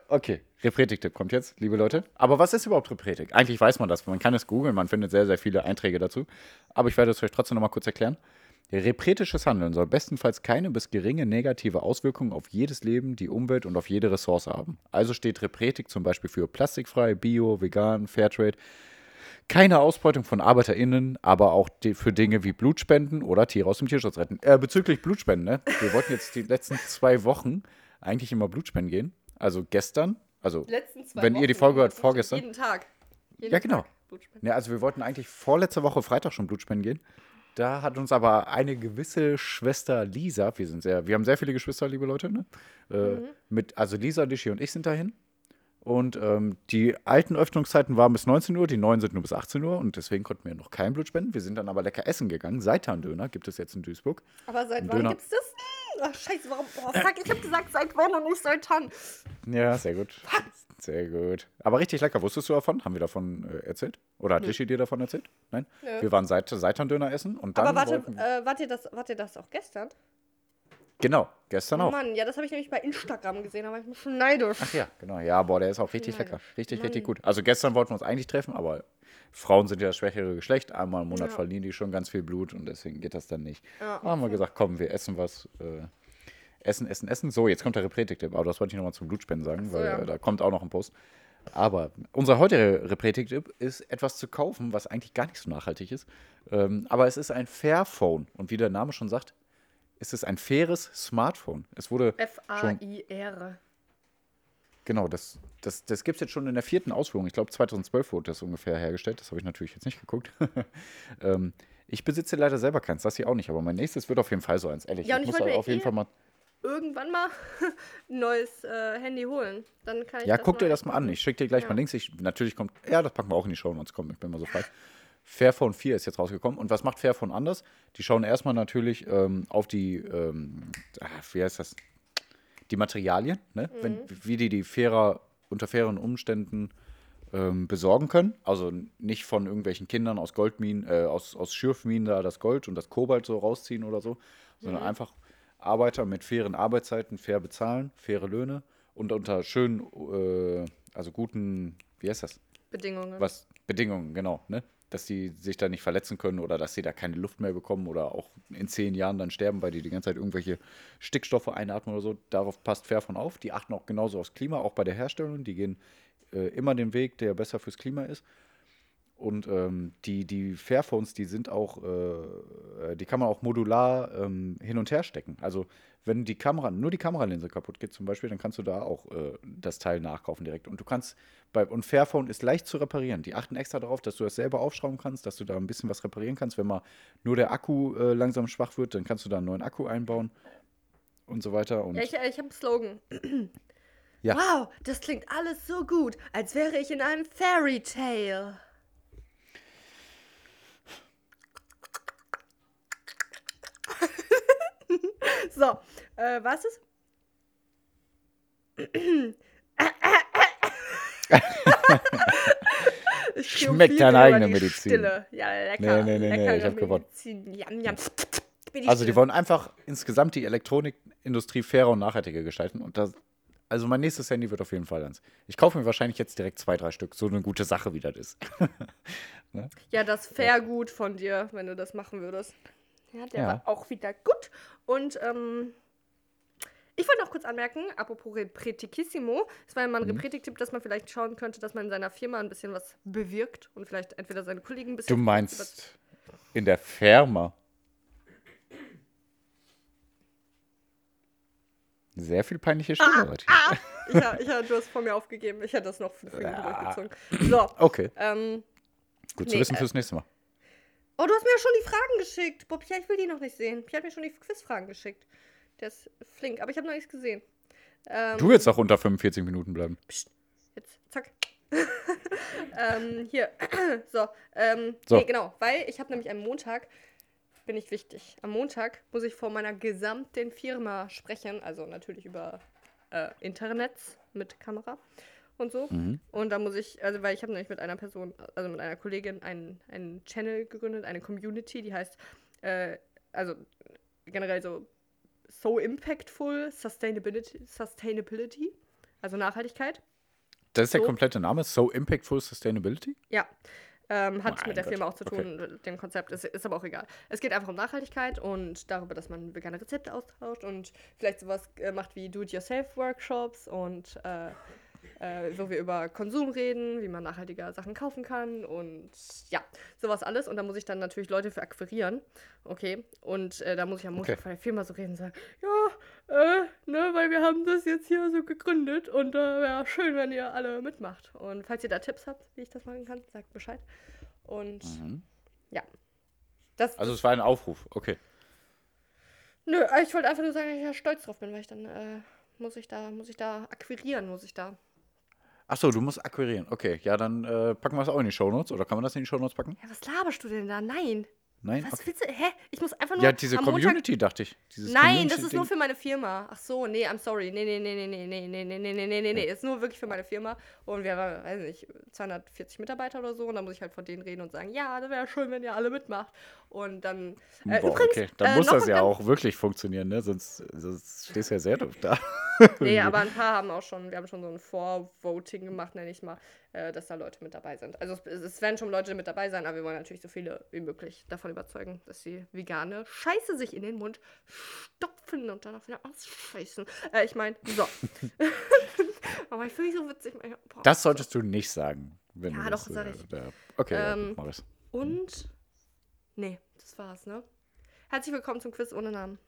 Okay, Repretik-Tipp kommt jetzt, liebe Leute. Aber was ist überhaupt Repretik? Eigentlich weiß man das. Man kann es googeln, man findet sehr, sehr viele Einträge dazu. Aber ich werde es euch trotzdem noch mal kurz erklären. Repretisches Handeln soll bestenfalls keine bis geringe negative Auswirkungen auf jedes Leben, die Umwelt und auf jede Ressource haben. Also steht Repretik zum Beispiel für plastikfrei, bio, vegan, Fairtrade. Keine Ausbeutung von ArbeiterInnen, aber auch für Dinge wie Blutspenden oder Tiere aus dem Tierschutz retten. Äh, bezüglich Blutspenden, ne? Wir wollten jetzt die letzten zwei Wochen eigentlich immer Blutspenden gehen. Also gestern, also Wenn ihr die Wochen, Folge hört, vorgestern. Jeden Tag. Jeden Ja, genau. Ja, also wir wollten eigentlich vorletzte Woche Freitag schon Blutspenden gehen. Da hat uns aber eine gewisse Schwester Lisa, wir sind sehr, wir haben sehr viele Geschwister, liebe Leute, ne? Äh, Mhm. mit, also Lisa, Dischi und ich sind dahin. Und ähm, die alten Öffnungszeiten waren bis 19 Uhr, die neuen sind nur bis 18 Uhr und deswegen konnten wir noch kein Blut spenden. Wir sind dann aber lecker essen gegangen. Seitan-Döner gibt es jetzt in Duisburg. Aber seit wann Döner. gibt's das? Ach, scheiße, warum? Oh, fuck, ich hab gesagt, seit wann und nicht seit wann. Ja, sehr gut. Sehr gut. Aber richtig lecker. Wusstest du davon? Haben wir davon äh, erzählt? Oder hat Dischi dir davon erzählt? Nein? Nö. Wir waren Seit Seitan-Döner essen und dann Aber warte, wollten, äh, wart, ihr das, wart ihr das auch gestern? Genau, gestern auch. Mann, ja, das habe ich nämlich bei Instagram gesehen, war ich ein bisschen neidisch. Ach ja, genau. Ja, boah, der ist auch richtig Nein. lecker. Richtig, Mann. richtig gut. Also gestern wollten wir uns eigentlich treffen, aber Frauen sind ja das schwächere Geschlecht. Einmal im Monat Ja. verlieren die schon ganz viel Blut und deswegen geht das dann nicht. Ja, Da haben wir gesagt, komm, wir essen was. Äh, essen, essen, essen. So, jetzt kommt der Repretik-Tipp. Aber das wollte ich nochmal zum Blutspenden sagen, weil ja. äh, da kommt auch noch ein Post. Aber unser heutiger Repretik-Tipp ist etwas zu kaufen, was eigentlich gar nicht so nachhaltig ist. Ähm, aber es ist ein Fairphone. Und wie der Name schon sagt, ist es ein faires Smartphone. Es wurde F-A-I-R. Genau, das, das, das gibt es jetzt schon in der vierten Ausführung. Ich glaube, 2012 wurde das ungefähr hergestellt. Das habe ich natürlich jetzt nicht geguckt. ähm, ich besitze leider selber keins, das hier auch nicht. Aber mein nächstes wird auf jeden Fall so eins, ehrlich. Ja, und ich ich muss auf jeden eh- Fall mal. Irgendwann mal ein neues äh, Handy holen. Dann kann ich Ja, guck dir das mal an. Ich schicke dir gleich Ja. mal Links. Ich, natürlich kommt. Ja, das packen wir auch in die Show Notes. Komm, ich bin mal so frei. Fairphone 4 ist jetzt rausgekommen. Und was macht Fairphone anders? Die schauen erstmal natürlich ähm, auf die, ähm, ah, wie heißt das? Die Materialien, ne? Mhm. Wenn, wie die die fairer, unter fairen Umständen ähm, besorgen können. Also nicht von irgendwelchen Kindern aus Goldminen, äh, aus, aus Schürfminen da das Gold und das Kobalt so rausziehen oder so, sondern Mhm. einfach Arbeiter mit fairen Arbeitszeiten fair bezahlen, faire Löhne und unter schönen, äh, also guten, wie heißt das? Bedingungen. Was? Bedingungen, genau, ne? Dass die sich da nicht verletzen können oder dass sie da keine Luft mehr bekommen oder auch in zehn Jahren dann sterben, weil die die ganze Zeit irgendwelche Stickstoffe einatmen oder so. Darauf passt Fairphone auf. Die achten auch genauso aufs Klima, auch bei der Herstellung. Die gehen äh, immer den Weg, der besser fürs Klima ist. Und ähm, die, die Fairphones, die sind auch, äh, die kann man auch modular ähm, hin und her stecken. Also wenn die Kamera, nur die Kameralinse kaputt geht zum Beispiel, dann kannst du da auch äh, das Teil nachkaufen direkt. Und du kannst bei, und Fairphone ist leicht zu reparieren. Die achten extra darauf, dass du das selber aufschrauben kannst, dass du da ein bisschen was reparieren kannst. Wenn mal nur der Akku äh, langsam schwach wird, dann kannst du da einen neuen Akku einbauen und so weiter. Und Ja, ich, ich habe einen Slogan. Ja. Wow, das klingt alles so gut, als wäre ich in einem Fairy Tale. so, äh, was ist? Schmeckt deine eigene die Medizin. Stille. Ja, lecker. Nee, nee, nee, nee, ich hab gewonnen. Medizin. Yam. Bin ich Also die wollen einfach insgesamt die Elektronikindustrie fairer und nachhaltiger gestalten. Und das, also mein nächstes Handy wird auf jeden Fall eins. Ich kaufe mir wahrscheinlich jetzt direkt zwei, drei Stück. So eine gute Sache, wie das ist. Ja, das fair gut von dir, wenn du das machen würdest. Ja, der Ja. war auch wieder gut. Und ähm, ich wollte noch kurz anmerken, apropos Repretikissimo, es war ja mal ein Mhm. Repretik-Tipp, dass man vielleicht schauen könnte, dass man in seiner Firma ein bisschen was bewirkt und vielleicht entweder seine Kollegen ein bisschen. Du meinst in der Firma. Sehr viel peinliche Stille heute. Ah, ich, ha- ich, ha- du hast vor mir aufgegeben. Ich hätte das noch fünf Minuten durchgezogen. So, Okay, ähm, gut zu Nee, wissen äh, fürs nächste Mal. Oh, du hast mir ja schon die Fragen geschickt. Bob, ja, ich will die noch nicht sehen. Ich habe mir schon die Quizfragen geschickt. Der ist flink, aber ich habe noch nichts gesehen. Ähm, Du jetzt auch unter 45 Minuten bleiben. Jetzt, zack. ähm, hier. so, ähm, So. Nee, genau, weil ich habe nämlich am Montag, bin ich wichtig, am Montag muss ich vor meiner gesamten Firma sprechen, also natürlich über äh, Internets mit Kamera und so. Mhm. Und da muss ich, also weil ich habe nämlich mit einer Person, also mit einer Kollegin einen, einen Channel gegründet, eine Community, die heißt, äh, also generell so So Impactful Sustainability, Sustainability also Nachhaltigkeit. Das ist der So. komplette Name. So Impactful Sustainability? Ja. Ähm, hat Mein mit der Gott, Firma auch zu okay. tun, mit dem Konzept. Ist, ist aber auch egal. Es geht einfach um Nachhaltigkeit und darüber, dass man vegane Rezepte austauscht und vielleicht sowas äh, macht wie Do-it-yourself-Workshops und äh, äh, wo wir über Konsum reden, wie man nachhaltiger Sachen kaufen kann und ja, sowas alles. Und da muss ich dann natürlich Leute für akquirieren. Okay. Und äh, da muss ich am Montag Okay. vor der Firma so reden und sagen, ja, äh, ne, weil wir haben das jetzt hier so gegründet und äh, wäre schön, wenn ihr alle mitmacht. Und falls ihr da Tipps habt, wie ich das machen kann, sagt Bescheid. Und Mhm. ja. Das, Also es war ein Aufruf. Okay. nö, ich wollte einfach nur sagen, dass ich ja stolz drauf bin, weil ich dann äh, muss ich da, muss ich da akquirieren, muss ich da. Achso, du musst akquirieren. Okay, ja, dann äh, packen wir es auch in die Shownotes. Oder kann man das in die Shownotes packen? Ja, was laberst du denn da? Nein. Nein? Was Okay. willst du? Hä? Ich muss einfach nur. Ja, diese am Montag- Community, dachte ich. Dieses Nein, das ist nur für meine Firma. Ach so, nee, I'm sorry. Nee, nee, nee, nee, nee, nee, nee, nee, nee, nee, nee, nee, nee. Ist nur wirklich für meine Firma. Und wir haben, weiß nicht, 240 Mitarbeiter oder so. Und dann muss ich halt von denen reden und sagen, ja, das wäre schön, wenn ihr alle mitmacht. Und dann. Äh, Boah, übrigens, okay, dann äh, muss das ja auch wirklich funktionieren, ne? Sonst, sonst stehst du ja sehr doof da. Nee, aber ein paar haben auch schon, wir haben schon so ein Vorvoting gemacht, nenne ich mal, äh, dass da Leute mit dabei sind. Also es, es werden schon Leute mit dabei sein, aber wir wollen natürlich so viele wie möglich davon überzeugen, dass sie vegane Scheiße sich in den Mund stopfen und dann auch wieder ausscheißen. Äh, ich meine, so. aber ich finde ich so witzig. Boah. Das solltest du nicht sagen. Wenn Ja, du doch, das, sag ich. Da, okay, ja, Ähm, gut, mach das. Und. Nee, das war's, ne? Herzlich willkommen zum Quiz ohne Namen.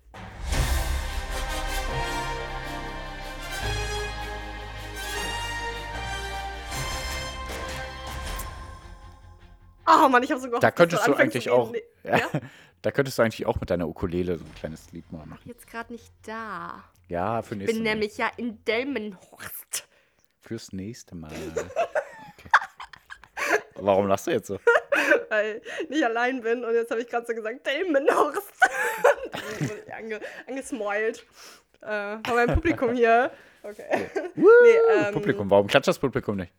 Oh Mann, ich habe sogar Da gehofft, dass könntest du eigentlich auch, ja, ja? da könntest du eigentlich auch mit deiner Ukulele so ein kleines Lied mal machen. Jetzt gerade nicht da. Ja, für nächstes Bin Mal. nämlich ja in Delmenhorst. Fürs nächste Mal. Okay. Warum lachst du jetzt so? Weil ich nicht allein bin und jetzt habe ich gerade so gesagt, Delmenhorst. Dann wurde ich ange, angesmilet. Äh, war mein Publikum hier. Okay. nee, ähm, Publikum, warum klatscht das Publikum nicht?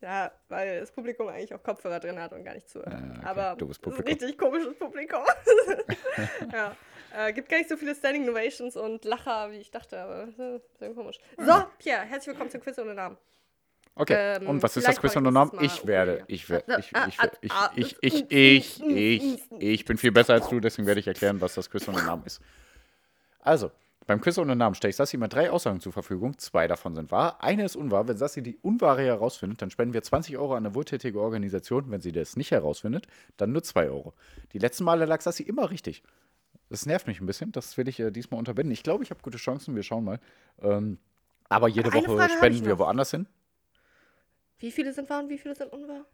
Ja, weil das Publikum eigentlich auch Kopfhörer drin hat und gar nicht zuhört. Ah, okay. Aber Doofes es ist ein Publikum. richtig komisches Publikum. ja. Äh, gibt gar nicht so viele Standing Ovations und Lacher, wie ich dachte, aber äh, sehr komisch. So, Pierre, herzlich willkommen zum Quiz ohne Namen. Okay. Ähm, und was ist das Quiz und das mal Ich werde, ich werde, Ah, ich, ah, ich, ah, ich, ich, ich, ich, ich, ich bin viel besser als du, deswegen werde ich erklären, was das Quiz und Namen ist. Also, beim Quiz ohne Namen stelle ich Sassi mal drei Aussagen zur Verfügung. Zwei davon sind wahr. Eine ist unwahr. Wenn Sassi die unwahre herausfindet, dann spenden wir 20 Euro an eine wohltätige Organisation. Wenn sie das nicht herausfindet, dann nur 2 Euro. Die letzten Male lag Sassi immer richtig. Das nervt mich ein bisschen. Das will ich äh, diesmal unterbinden. Ich glaube, ich habe gute Chancen. Wir schauen mal. Ähm, aber jede eine Woche Frage spenden wir woanders hin. Wie viele sind wahr und wie viele sind unwahr?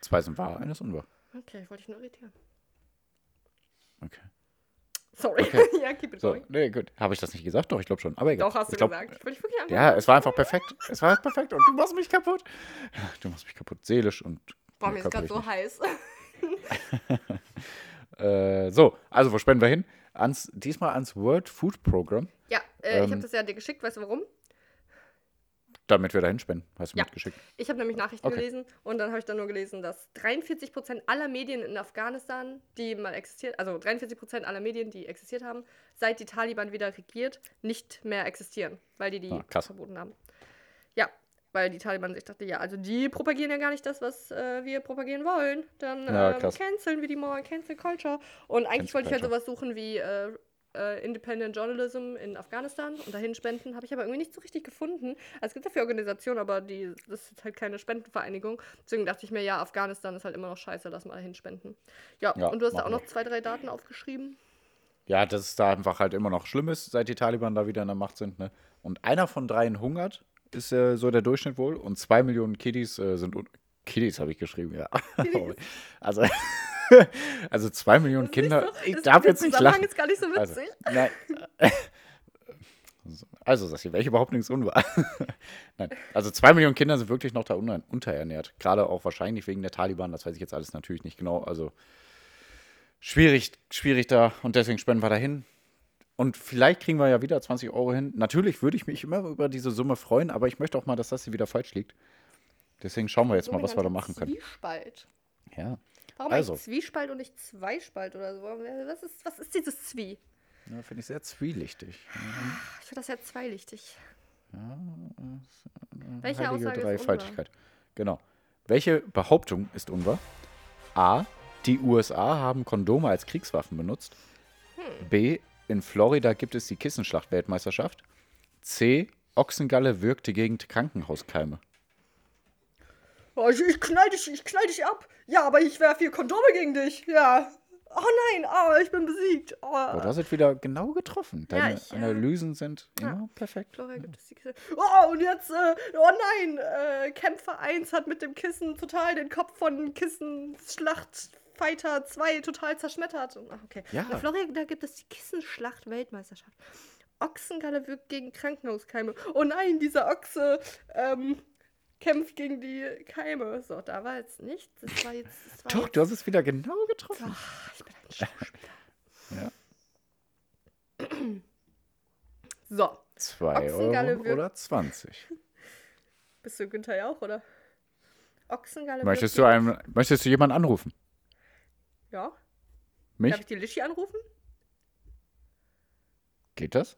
Zwei sind wahr, eine ist unwahr. Okay, wollte ich nur irritieren. Okay. Sorry. Okay. ja, keep it So, going. nee, gut. Habe ich das nicht gesagt? Doch, ich glaube schon. Aber egal. Doch, hast du ich glaub, gesagt. Ich wollte dich wirklich. Ja, es war einfach perfekt. Es war perfekt und du machst mich kaputt. Du machst mich kaputt, seelisch und Boah, mir ist gerade so heiß. Äh, so, also wo spenden wir hin? Ans, diesmal ans World Food Program, ja, äh, ich Ähm, habe das ja dir geschickt. Weißt du warum? Damit wir dahin spenden. Hast du Ja. mitgeschickt? Ich habe nämlich Nachrichten Okay. gelesen und dann habe ich dann nur gelesen, dass 43% aller Medien in Afghanistan, die mal existiert, also 43% aller Medien, die existiert haben, seit die Taliban wieder regiert, nicht mehr existieren, weil die die Ah, verboten haben. Ja, weil die Taliban sich dachte, ja, also die propagieren ja gar nicht das, was äh, wir propagieren wollen. Dann Ja, ähm, canceln wir die mal, cancel culture. Und eigentlich Cancel wollte ich halt sowas suchen wie äh, äh, Independent Journalism in Afghanistan und dahin spenden. Habe ich aber irgendwie nicht so richtig gefunden. Also es gibt dafür Organisationen, aber die, das ist halt keine Spendenvereinigung. Deswegen dachte ich mir, ja, Afghanistan ist halt immer noch scheiße, lass mal dahin spenden. Ja, Ja, und du hast da auch noch zwei, drei Daten aufgeschrieben. Ja, dass es da einfach halt immer noch schlimm ist, seit die Taliban da wieder in der Macht sind. Ne? Und einer von dreien hungert, ist äh, so der Durchschnitt wohl. Und zwei Millionen Kiddies äh, sind. Kiddies habe ich geschrieben, ja. also, also zwei Millionen Kinder. so- ich darf jetzt nicht lachen. ist gar nicht so Also, witzig. nein. Also, das hier wäre ich überhaupt nichts unwahr. nein. Also, zwei Millionen Kinder sind wirklich noch da unter unterernährt. Gerade auch wahrscheinlich wegen der Taliban. Das weiß ich jetzt alles natürlich nicht genau. Also, schwierig, schwierig da. Und deswegen spenden wir da hin. Und vielleicht kriegen wir ja wieder 20 Euro hin. Natürlich würde ich mich immer über diese Summe freuen, aber ich möchte auch mal, dass das hier wieder falsch liegt. Deswegen schauen wir jetzt mal, was wir da machen können. Zwiespalt. Ja. Warum Also. eigentlich Zwiespalt und nicht Zweispalt oder so? Was ist, was ist dieses Zwie? ja Finde ich sehr zwielichtig. Ich finde das ja zweilichtig. Welche Heilige Aussage ist Dreifaltigkeit. Genau. Welche Behauptung ist unwahr? A. Die USA haben Kondome als Kriegswaffen benutzt. Hm. B. In Florida gibt es die Kissenschlacht-Weltmeisterschaft. C. Ochsengalle wirkte gegen Krankenhauskeime. Oh, ich, ich knall dich, ich knall dich ab. Ja, aber ich werfe hier Kondome gegen dich. Ja. Oh nein, oh, ich bin besiegt. Oh, Oh, du hast es wieder genau getroffen. Deine ich, ja. Analysen sind Ja. immer perfekt. Flora gibt es die Kissen. Oh, und jetzt, äh, oh nein, äh, Kämpfer 1 hat mit dem Kissen total den Kopf von Kissenschlacht-Fighter 2 total zerschmettert. Ach, okay. Ja. In Florida gibt es die Kissenschlacht-Weltmeisterschaft. Ochsengalle wirkt gegen Krankenhauskeime. Oh nein, dieser Ochse ähm, kämpft gegen die Keime. So, da war jetzt nichts. Das war jetzt. Das war Doch, jetzt, du hast es wieder genau getroffen. Ach, ich bin ein Schauspieler. Ja. So, Zwei Ochsengalle Euro wirkt- oder 20. bist du Günther Jauch, oder? Ochsengalle Möchtest du, einem, möchtest du jemanden anrufen? Ja. Mich? Darf ich die Lischi anrufen? Geht das?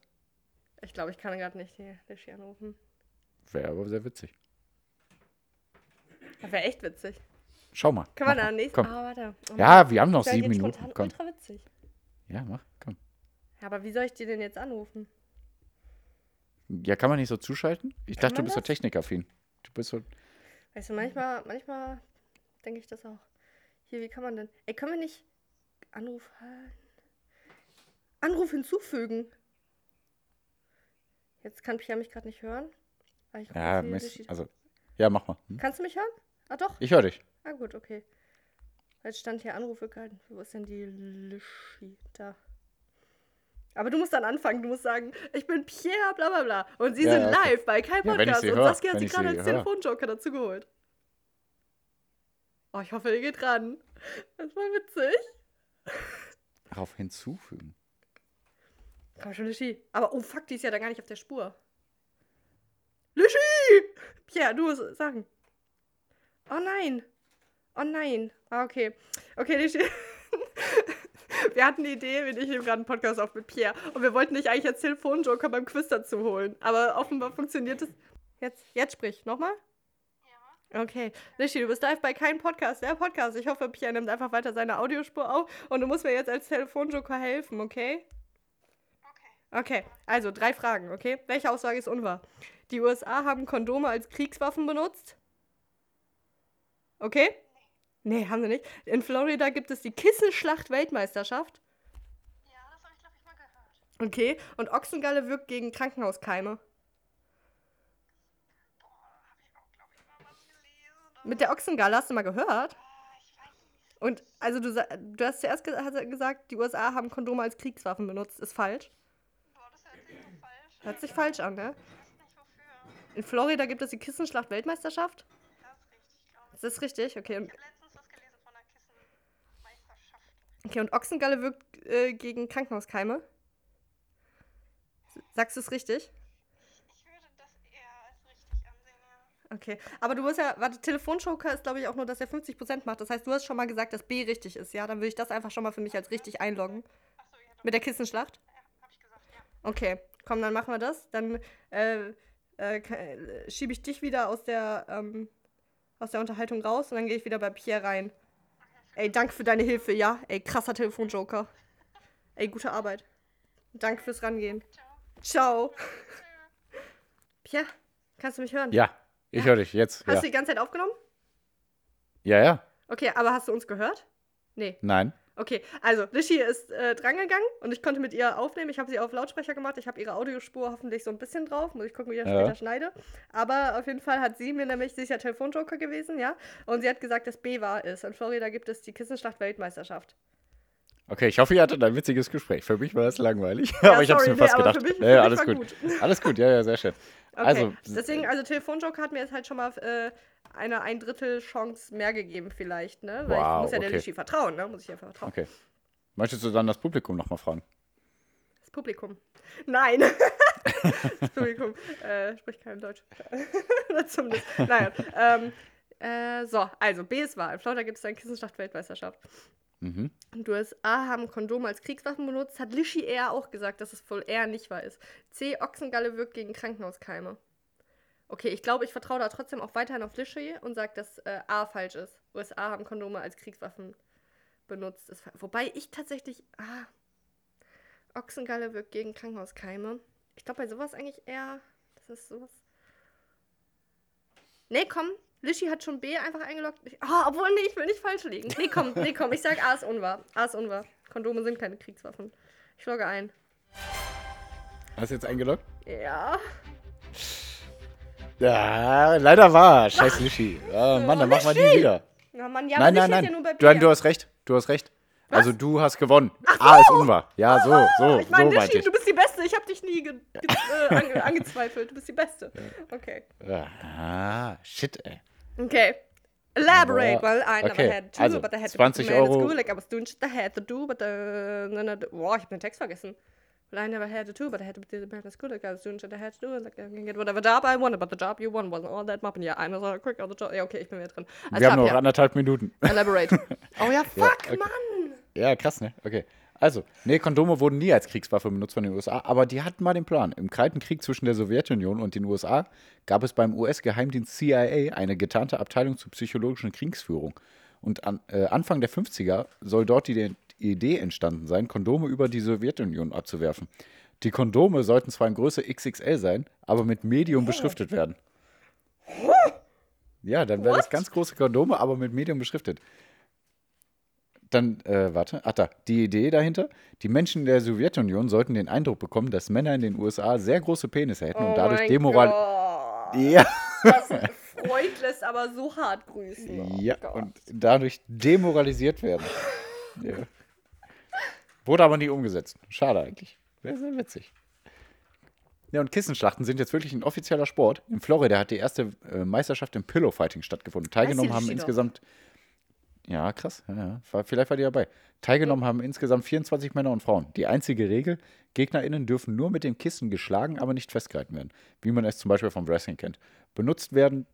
Ich glaube, ich kann gerade nicht die Lischi anrufen. Wäre aber sehr witzig. Das wäre echt witzig. Schau mal. Können wir da mal. nächsten. Komm. Ah, warte. Oh Ja, wir haben noch sieben Minuten. Komm. ultra witzig. Ja, mach, komm. Ja, aber wie soll ich die denn jetzt anrufen? Ja, kann man nicht so zuschalten? Ich Kann dachte, du bist so das? technikaffin. Du bist so. Weißt du, manchmal, manchmal denke ich das auch. Hier, wie kann man denn? Ey, können wir nicht Anruf Anruf hinzufügen? Jetzt kann Pia mich gerade nicht hören. Ja, Mist. Also, ja, mach mal. Hm? Kannst du mich hören? Ah, doch. Ich höre dich. Ah, gut, okay. Jetzt stand hier Anrufe gehalten. Wo ist denn die Lischi? Da. Aber du musst dann anfangen. Du musst sagen, ich bin Pierre, bla bla bla. Und sie Ja, sind okay. live bei kein Ja, ich Podcast. sie und hör, Saskia hat sie gerade als. Telefonjoker dazu geholt. Oh, ich hoffe, ihr geht ran. Das war witzig. Darauf hinzufügen. Komm schon, Lischi. Aber, oh fuck, die ist ja da gar nicht auf der Spur. Lischi! Pierre, du musst sagen. Oh nein. Oh nein. Ah, okay. Okay, Lischi. Wir hatten die Idee, wir nehmen gerade einen Podcast auf mit Pierre. Und wir wollten dich eigentlich als Telefonjoker beim Quiz dazu holen. Aber offenbar funktioniert es. Jetzt, jetzt sprich. Nochmal? Okay. Lishi, du bist live bei keinem Podcast. Der Podcast. Ich hoffe, Pierre nimmt einfach weiter seine Audiospur auf und du musst mir jetzt als Telefonjoker helfen, okay? Okay, also drei Fragen, okay? Welche Aussage ist unwahr? Die USA haben Kondome als Kriegswaffen benutzt? Okay? Nee, haben sie nicht. In Florida gibt es die Kissenschlacht-Weltmeisterschaft. Ja, das habe ich, glaube ich, mal gehört. Okay. Und Ochsengalle wirkt gegen Krankenhauskeime. Boah, habe ich auch, glaube ich, mal was gelesen. Mit der Ochsengalle hast du mal gehört? Ah, ich weiß nicht. Und also du, du hast zuerst ge hast gesagt, die USA haben Kondome als Kriegswaffen benutzt. Ist falsch. Boah, das hört sich so falsch an. Hört sich falsch an, ne? Ich weiß nicht wofür. In Florida gibt es die Kissenschlacht-Weltmeisterschaft. Das ist richtig, glaube ich. Ist das richtig? Okay. Und, Ich habe letztens was gelesen von der Kissenmeisterschaft. okay, und Ochsengalle wirkt äh, gegen Krankenhauskeime. Sagst du es richtig? Ich würde das eher als richtig ansehen, ja. Okay. Aber du musst ja, warte, Telefonjoker ist, glaube ich, auch nur, dass er 50% macht. Das heißt, du hast schon mal gesagt, dass B richtig ist, ja? Dann würde ich das einfach schon mal für mich als richtig einloggen. Achso, ja, doch. Mit der Kissenschlacht? Ja, habe ich gesagt, ja. Okay, komm, dann machen wir das. Dann äh, äh, äh, schiebe ich dich wieder aus der, ähm, aus der Unterhaltung raus und dann gehe ich wieder bei Pierre rein. Ey, danke für deine Hilfe, ja? Ey, krasser Telefonjoker. Ey, gute Arbeit. Danke fürs Rangehen. Ciao. Ciao. Pierre, kannst du mich hören? Ja, ich höre dich jetzt. Hast Ja. du die ganze Zeit aufgenommen? ja, ja. Okay, aber hast du uns gehört? Nee. Nein. Okay, also Lishi ist äh, drangegangen und ich konnte mit ihr aufnehmen. Ich habe sie auf Lautsprecher gemacht. Ich habe ihre Audiospur hoffentlich so ein bisschen drauf. Muss ich gucken, wie ich das Ja. später schneide. Aber auf jeden Fall hat sie mir nämlich, sie ist ja Telefonjoker gewesen, ja. Und sie hat gesagt, dass B wahr ist. In Florida gibt es die Kissenschlacht-Weltmeisterschaft. Okay, ich hoffe, ihr hattet ein witziges Gespräch. Für mich war es langweilig. Ja, aber ich habe es mir fast nee, aber gedacht. mich- ja, für ja, alles war gut. Alles gut, ja, ja, sehr schön. Okay, Also, deswegen, also Telefonjoker hat mir jetzt halt schon mal äh, eine ein Drittel Chance mehr gegeben vielleicht, ne? Weil ich Wow, muss ja der okay. Lishi vertrauen, ne? Muss ich einfach vertrauen. okay. Möchtest du dann das Publikum nochmal fragen? Das Publikum. Nein. das Publikum äh, spricht kein Deutsch. Zumindest. Naja. Ähm, äh, so, also B ist wahr. In Florida gibt es eine Kissenschlacht-Weltmeisterschaft. Mhm. Und USA haben Kondome als Kriegswaffen benutzt. Hat Lishi eher auch gesagt, dass es wohl eher nicht wahr ist. C. Ochsengalle wirkt gegen Krankenhauskeime. Okay, ich glaube, ich vertraue da trotzdem auch weiterhin auf Lishi und sage, dass äh, A falsch ist. USA haben Kondome als Kriegswaffen benutzt. Ist, wobei ich tatsächlich. Ah, Ochsengalle wirkt gegen Krankenhauskeime. Ich glaube bei sowas eigentlich eher. Das ist sowas. Nee, komm. Lishi hat schon B einfach eingeloggt. Oh, obwohl, nee, ich will nicht falsch liegen. Nee, komm, nee, komm. Ich sag A ist unwahr. A ist unwahr. Kondome sind keine Kriegswaffen. Ich logge ein. Hast du jetzt eingeloggt? Ja. Ja, leider war. Scheiß Lishi. Oh, Mann, dann machen wir die wieder. Na Mann, ja, nein, nein, nein. ja nur bei du, B. du hast recht. Du hast recht. Also du hast gewonnen. A ist unwahr. Ja, so, so, ich meine, so meinte ich. du bist die Beste. Ich habe dich nie ge ge äh, ange angezweifelt. Du bist die Beste. Okay. Ah, shit, ey. Okay. Elaborate. Well, I never Okay, had to, also, but I had 20 to man at Euro. school, like I was doing shit I had to do, but uh, no, no, boah, ich habe den Text vergessen. Well, I never had to do, but I had to do the man at school, like I was doing shit I had to do, and like I can get whatever job I wanted, but the job you won wasn't all that mopping. Yeah, I'm so quick on the job. Ja, okay, ich bin wieder drin. Also, Wir haben ab, noch ja. anderthalb Minuten. Elaborate. Oh ja, fuck, okay. Mann. Ja, krass, ne? Okay. Also, nee, Kondome wurden nie als Kriegswaffe benutzt von den USA, aber die hatten mal den Plan. Im Kalten Krieg zwischen der Sowjetunion und den USA gab es beim US-Geheimdienst CIA eine getarnte Abteilung zur psychologischen Kriegsführung. Und an, äh, Anfang der 50er soll dort die Idee entstanden sein, Kondome über die Sowjetunion abzuwerfen. Die Kondome sollten zwar in Größe XXL sein, aber mit Medium beschriftet werden. Ja, dann wäre das ganz große Kondome, aber mit Medium beschriftet. Dann, äh, warte, ach da, die Idee dahinter, die Menschen in der Sowjetunion sollten den Eindruck bekommen, dass Männer in den USA sehr große Penisse hätten Oh und dadurch demoral... Gott. Ja, Das Freund lässt aber so hart grüßen. Oh ja, Gott. und dadurch demoralisiert werden. Ja. Wurde aber nie umgesetzt. Schade eigentlich. Wäre sehr witzig. Ja, und Kissenschlachten sind jetzt wirklich ein offizieller Sport. In Florida hat die erste äh, Meisterschaft im Pillowfighting stattgefunden. Teilgenommen haben insgesamt. Ja, krass. Ja, ja. War, vielleicht war die dabei. Teilgenommen haben insgesamt 24 Männer und Frauen. Die einzige Regel: GegnerInnen dürfen nur mit dem Kissen geschlagen, aber nicht festgehalten werden. Wie man es zum Beispiel vom Wrestling kennt. Benutzt werden.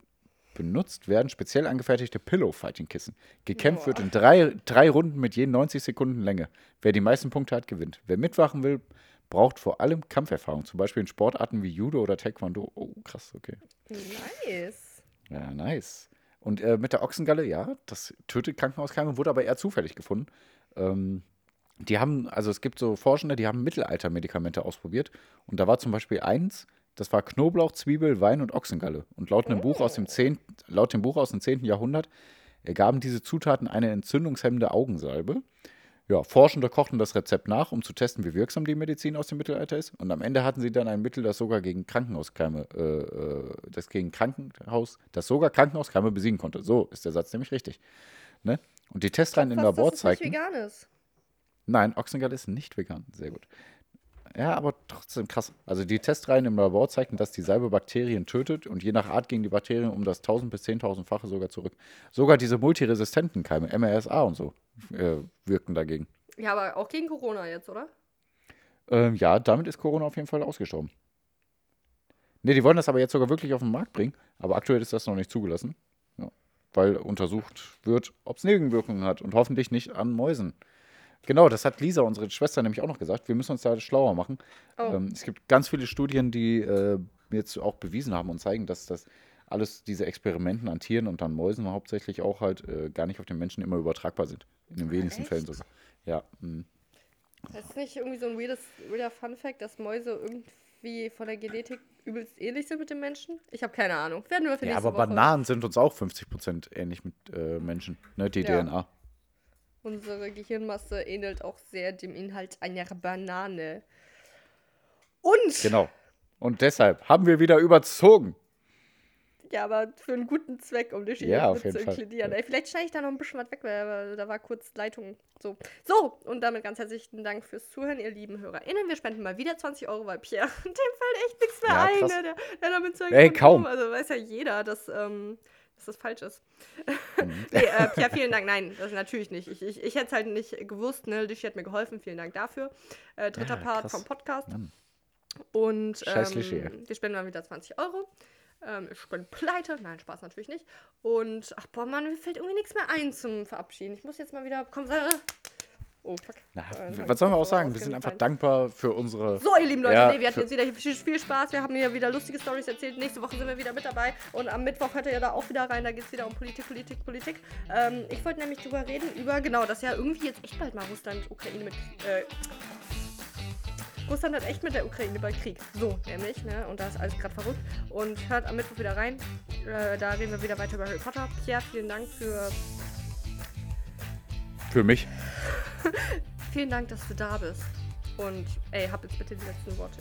Benutzt werden speziell angefertigte Pillow-Fighting-Kissen. Gekämpft wird in drei, drei Runden mit je 90 Sekunden Länge. Wer die meisten Punkte hat, gewinnt. Wer mitwachen will, braucht vor allem Kampferfahrung, zum Beispiel in Sportarten wie Judo oder Taekwondo. Oh, krass, okay. Nice. Ja, nice. Und äh, mit der Ochsengalle, ja, das tötet Krankenhauskeime, wurde aber eher zufällig gefunden. Ähm, die haben, also es gibt so Forschende, die haben Mittelaltermedikamente ausprobiert. Und da war zum Beispiel eins, das war Knoblauch, Zwiebel, Wein und Ochsengalle. Und laut einem Buch aus dem 10., laut dem Buch aus dem 10. Jahrhundert ergaben diese Zutaten eine entzündungshemmende Augensalbe. Ja, Forschende kochten das Rezept nach, um zu testen, wie wirksam die Medizin aus dem Mittelalter ist. Und am Ende hatten sie dann ein Mittel, das sogar gegen Krankenhauskeime, äh, äh, das gegen Krankenhaus, das sogar Krankenhauskeime besiegen konnte. So ist der Satz nämlich richtig. Ne? Und die Testreihen im Labor dass es nicht zeigten. vegan ist. Nein, Ochsengalle ist nicht vegan. Sehr gut. Ja, aber trotzdem krass. Also die Testreihen im Labor zeigten, dass die Salbe Bakterien tötet und je nach Art gingen die Bakterien um das 1000 bis 10.000-fache sogar zurück. Sogar diese multiresistenten Keime, MRSA und so, äh, wirkten dagegen. Ja, aber auch gegen Corona jetzt, oder? Ähm, ja, damit ist Corona auf jeden Fall ausgestorben. Ne, die wollen das aber jetzt sogar wirklich auf den Markt bringen, aber aktuell ist das noch nicht zugelassen. Ja, weil untersucht wird, ob es Nebenwirkungen hat und hoffentlich nicht an Mäusen. Genau, das hat Lisa, unsere Schwester, nämlich auch noch gesagt. Wir müssen uns da schlauer machen. Oh. Ähm, es gibt ganz viele Studien, die äh, jetzt auch bewiesen haben und zeigen, dass das alles diese Experimenten an Tieren und an Mäusen hauptsächlich auch halt äh, gar nicht auf den Menschen immer übertragbar sind. In den wenigsten echt? Fällen sogar. Ja, mh. Das ist nicht irgendwie so ein weirdes, weirder Fun-Fact, dass Mäuse irgendwie von der Genetik übelst ähnlich sind mit den Menschen? Ich habe keine Ahnung. Werden wir für ja aber Woche. Bananen sind uns auch 50% ähnlich mit äh, Menschen, ne? Die Ja. DNA. Unsere Gehirnmasse ähnelt auch sehr dem Inhalt einer Banane. Und, Genau. Und deshalb haben wir wieder überzogen. ja, aber für einen guten Zweck, um die Schiene Ja, zu inkludieren. Ja. Vielleicht schneide ich da noch ein bisschen was weg, weil da war kurz Leitung. So. So, und damit ganz herzlichen Dank fürs Zuhören, ihr lieben HörerInnen. Wir spenden mal wieder 20 Euro, weil Pierre, dem fällt echt nichts mehr Ja, ein. Ne? Der, der damit Ey, kaum. Also weiß ja jeder, dass, ähm, dass das falsch ist. Mhm. nee, äh, Pierre, vielen Dank. Nein, das natürlich nicht. Ich, ich, ich hätte es halt nicht gewusst. Ne? Lishi hat mir geholfen. Vielen Dank dafür. Äh, dritter Ja, Part krass. vom Podcast. Mann. Und ähm, wir spenden mal wieder 20 Euro. Ähm, ich bin pleite. Nein, Spaß natürlich nicht. Und, ach boah, Mann, mir fällt irgendwie nichts mehr ein zum Verabschieden. Ich muss jetzt mal wieder. Komm, äh, oh, fuck. Na, Äh, was sollen wir auch sagen? Wir sind einfach dankbar für unsere. So, ihr lieben Leute, Ja, nee, wir hatten jetzt wieder viel, viel Spaß. Wir haben hier wieder lustige Stories erzählt. Nächste Woche sind wir wieder mit dabei. Und am Mittwoch hört ihr da auch wieder rein. Da geht es wieder um Politik, Politik, Politik. Ähm, ich wollte nämlich drüber reden, über, genau, dass ja irgendwie jetzt echt bald mal Russland, Ukraine mit. Äh, Russland hat echt mit der Ukraine bald Krieg. So, nämlich, ne? Und da ist alles gerade verrückt. Und hört am Mittwoch wieder rein. Äh, da reden wir wieder weiter über Harry Potter. Pierre, vielen Dank für. Für mich. Vielen Dank, dass du da bist. Und ey, hab jetzt bitte die letzten Worte.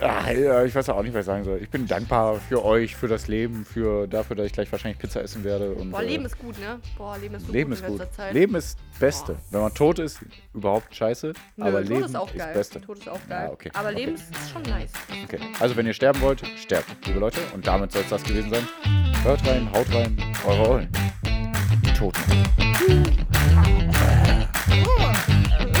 Ah, ja, ich weiß auch nicht, was ich sagen soll. Ich bin dankbar für euch, für das Leben, für dafür, dass ich gleich wahrscheinlich Pizza essen werde. Und, Boah, äh, Leben ist gut, ne? Boah, Leben ist so Leben gut ist in gut. Zeit. Leben ist Beste. Wenn man tot ist, überhaupt scheiße. Nö, aber Tod Leben ist auch geil. Beste. Tod ist auch geil. Ja, okay. Aber Okay. Leben ist schon nice. Okay. Also wenn ihr sterben wollt, sterbt, liebe Leute. Und damit soll es das gewesen sein. Hört rein, haut rein, eure Eulen. Toten. Oh.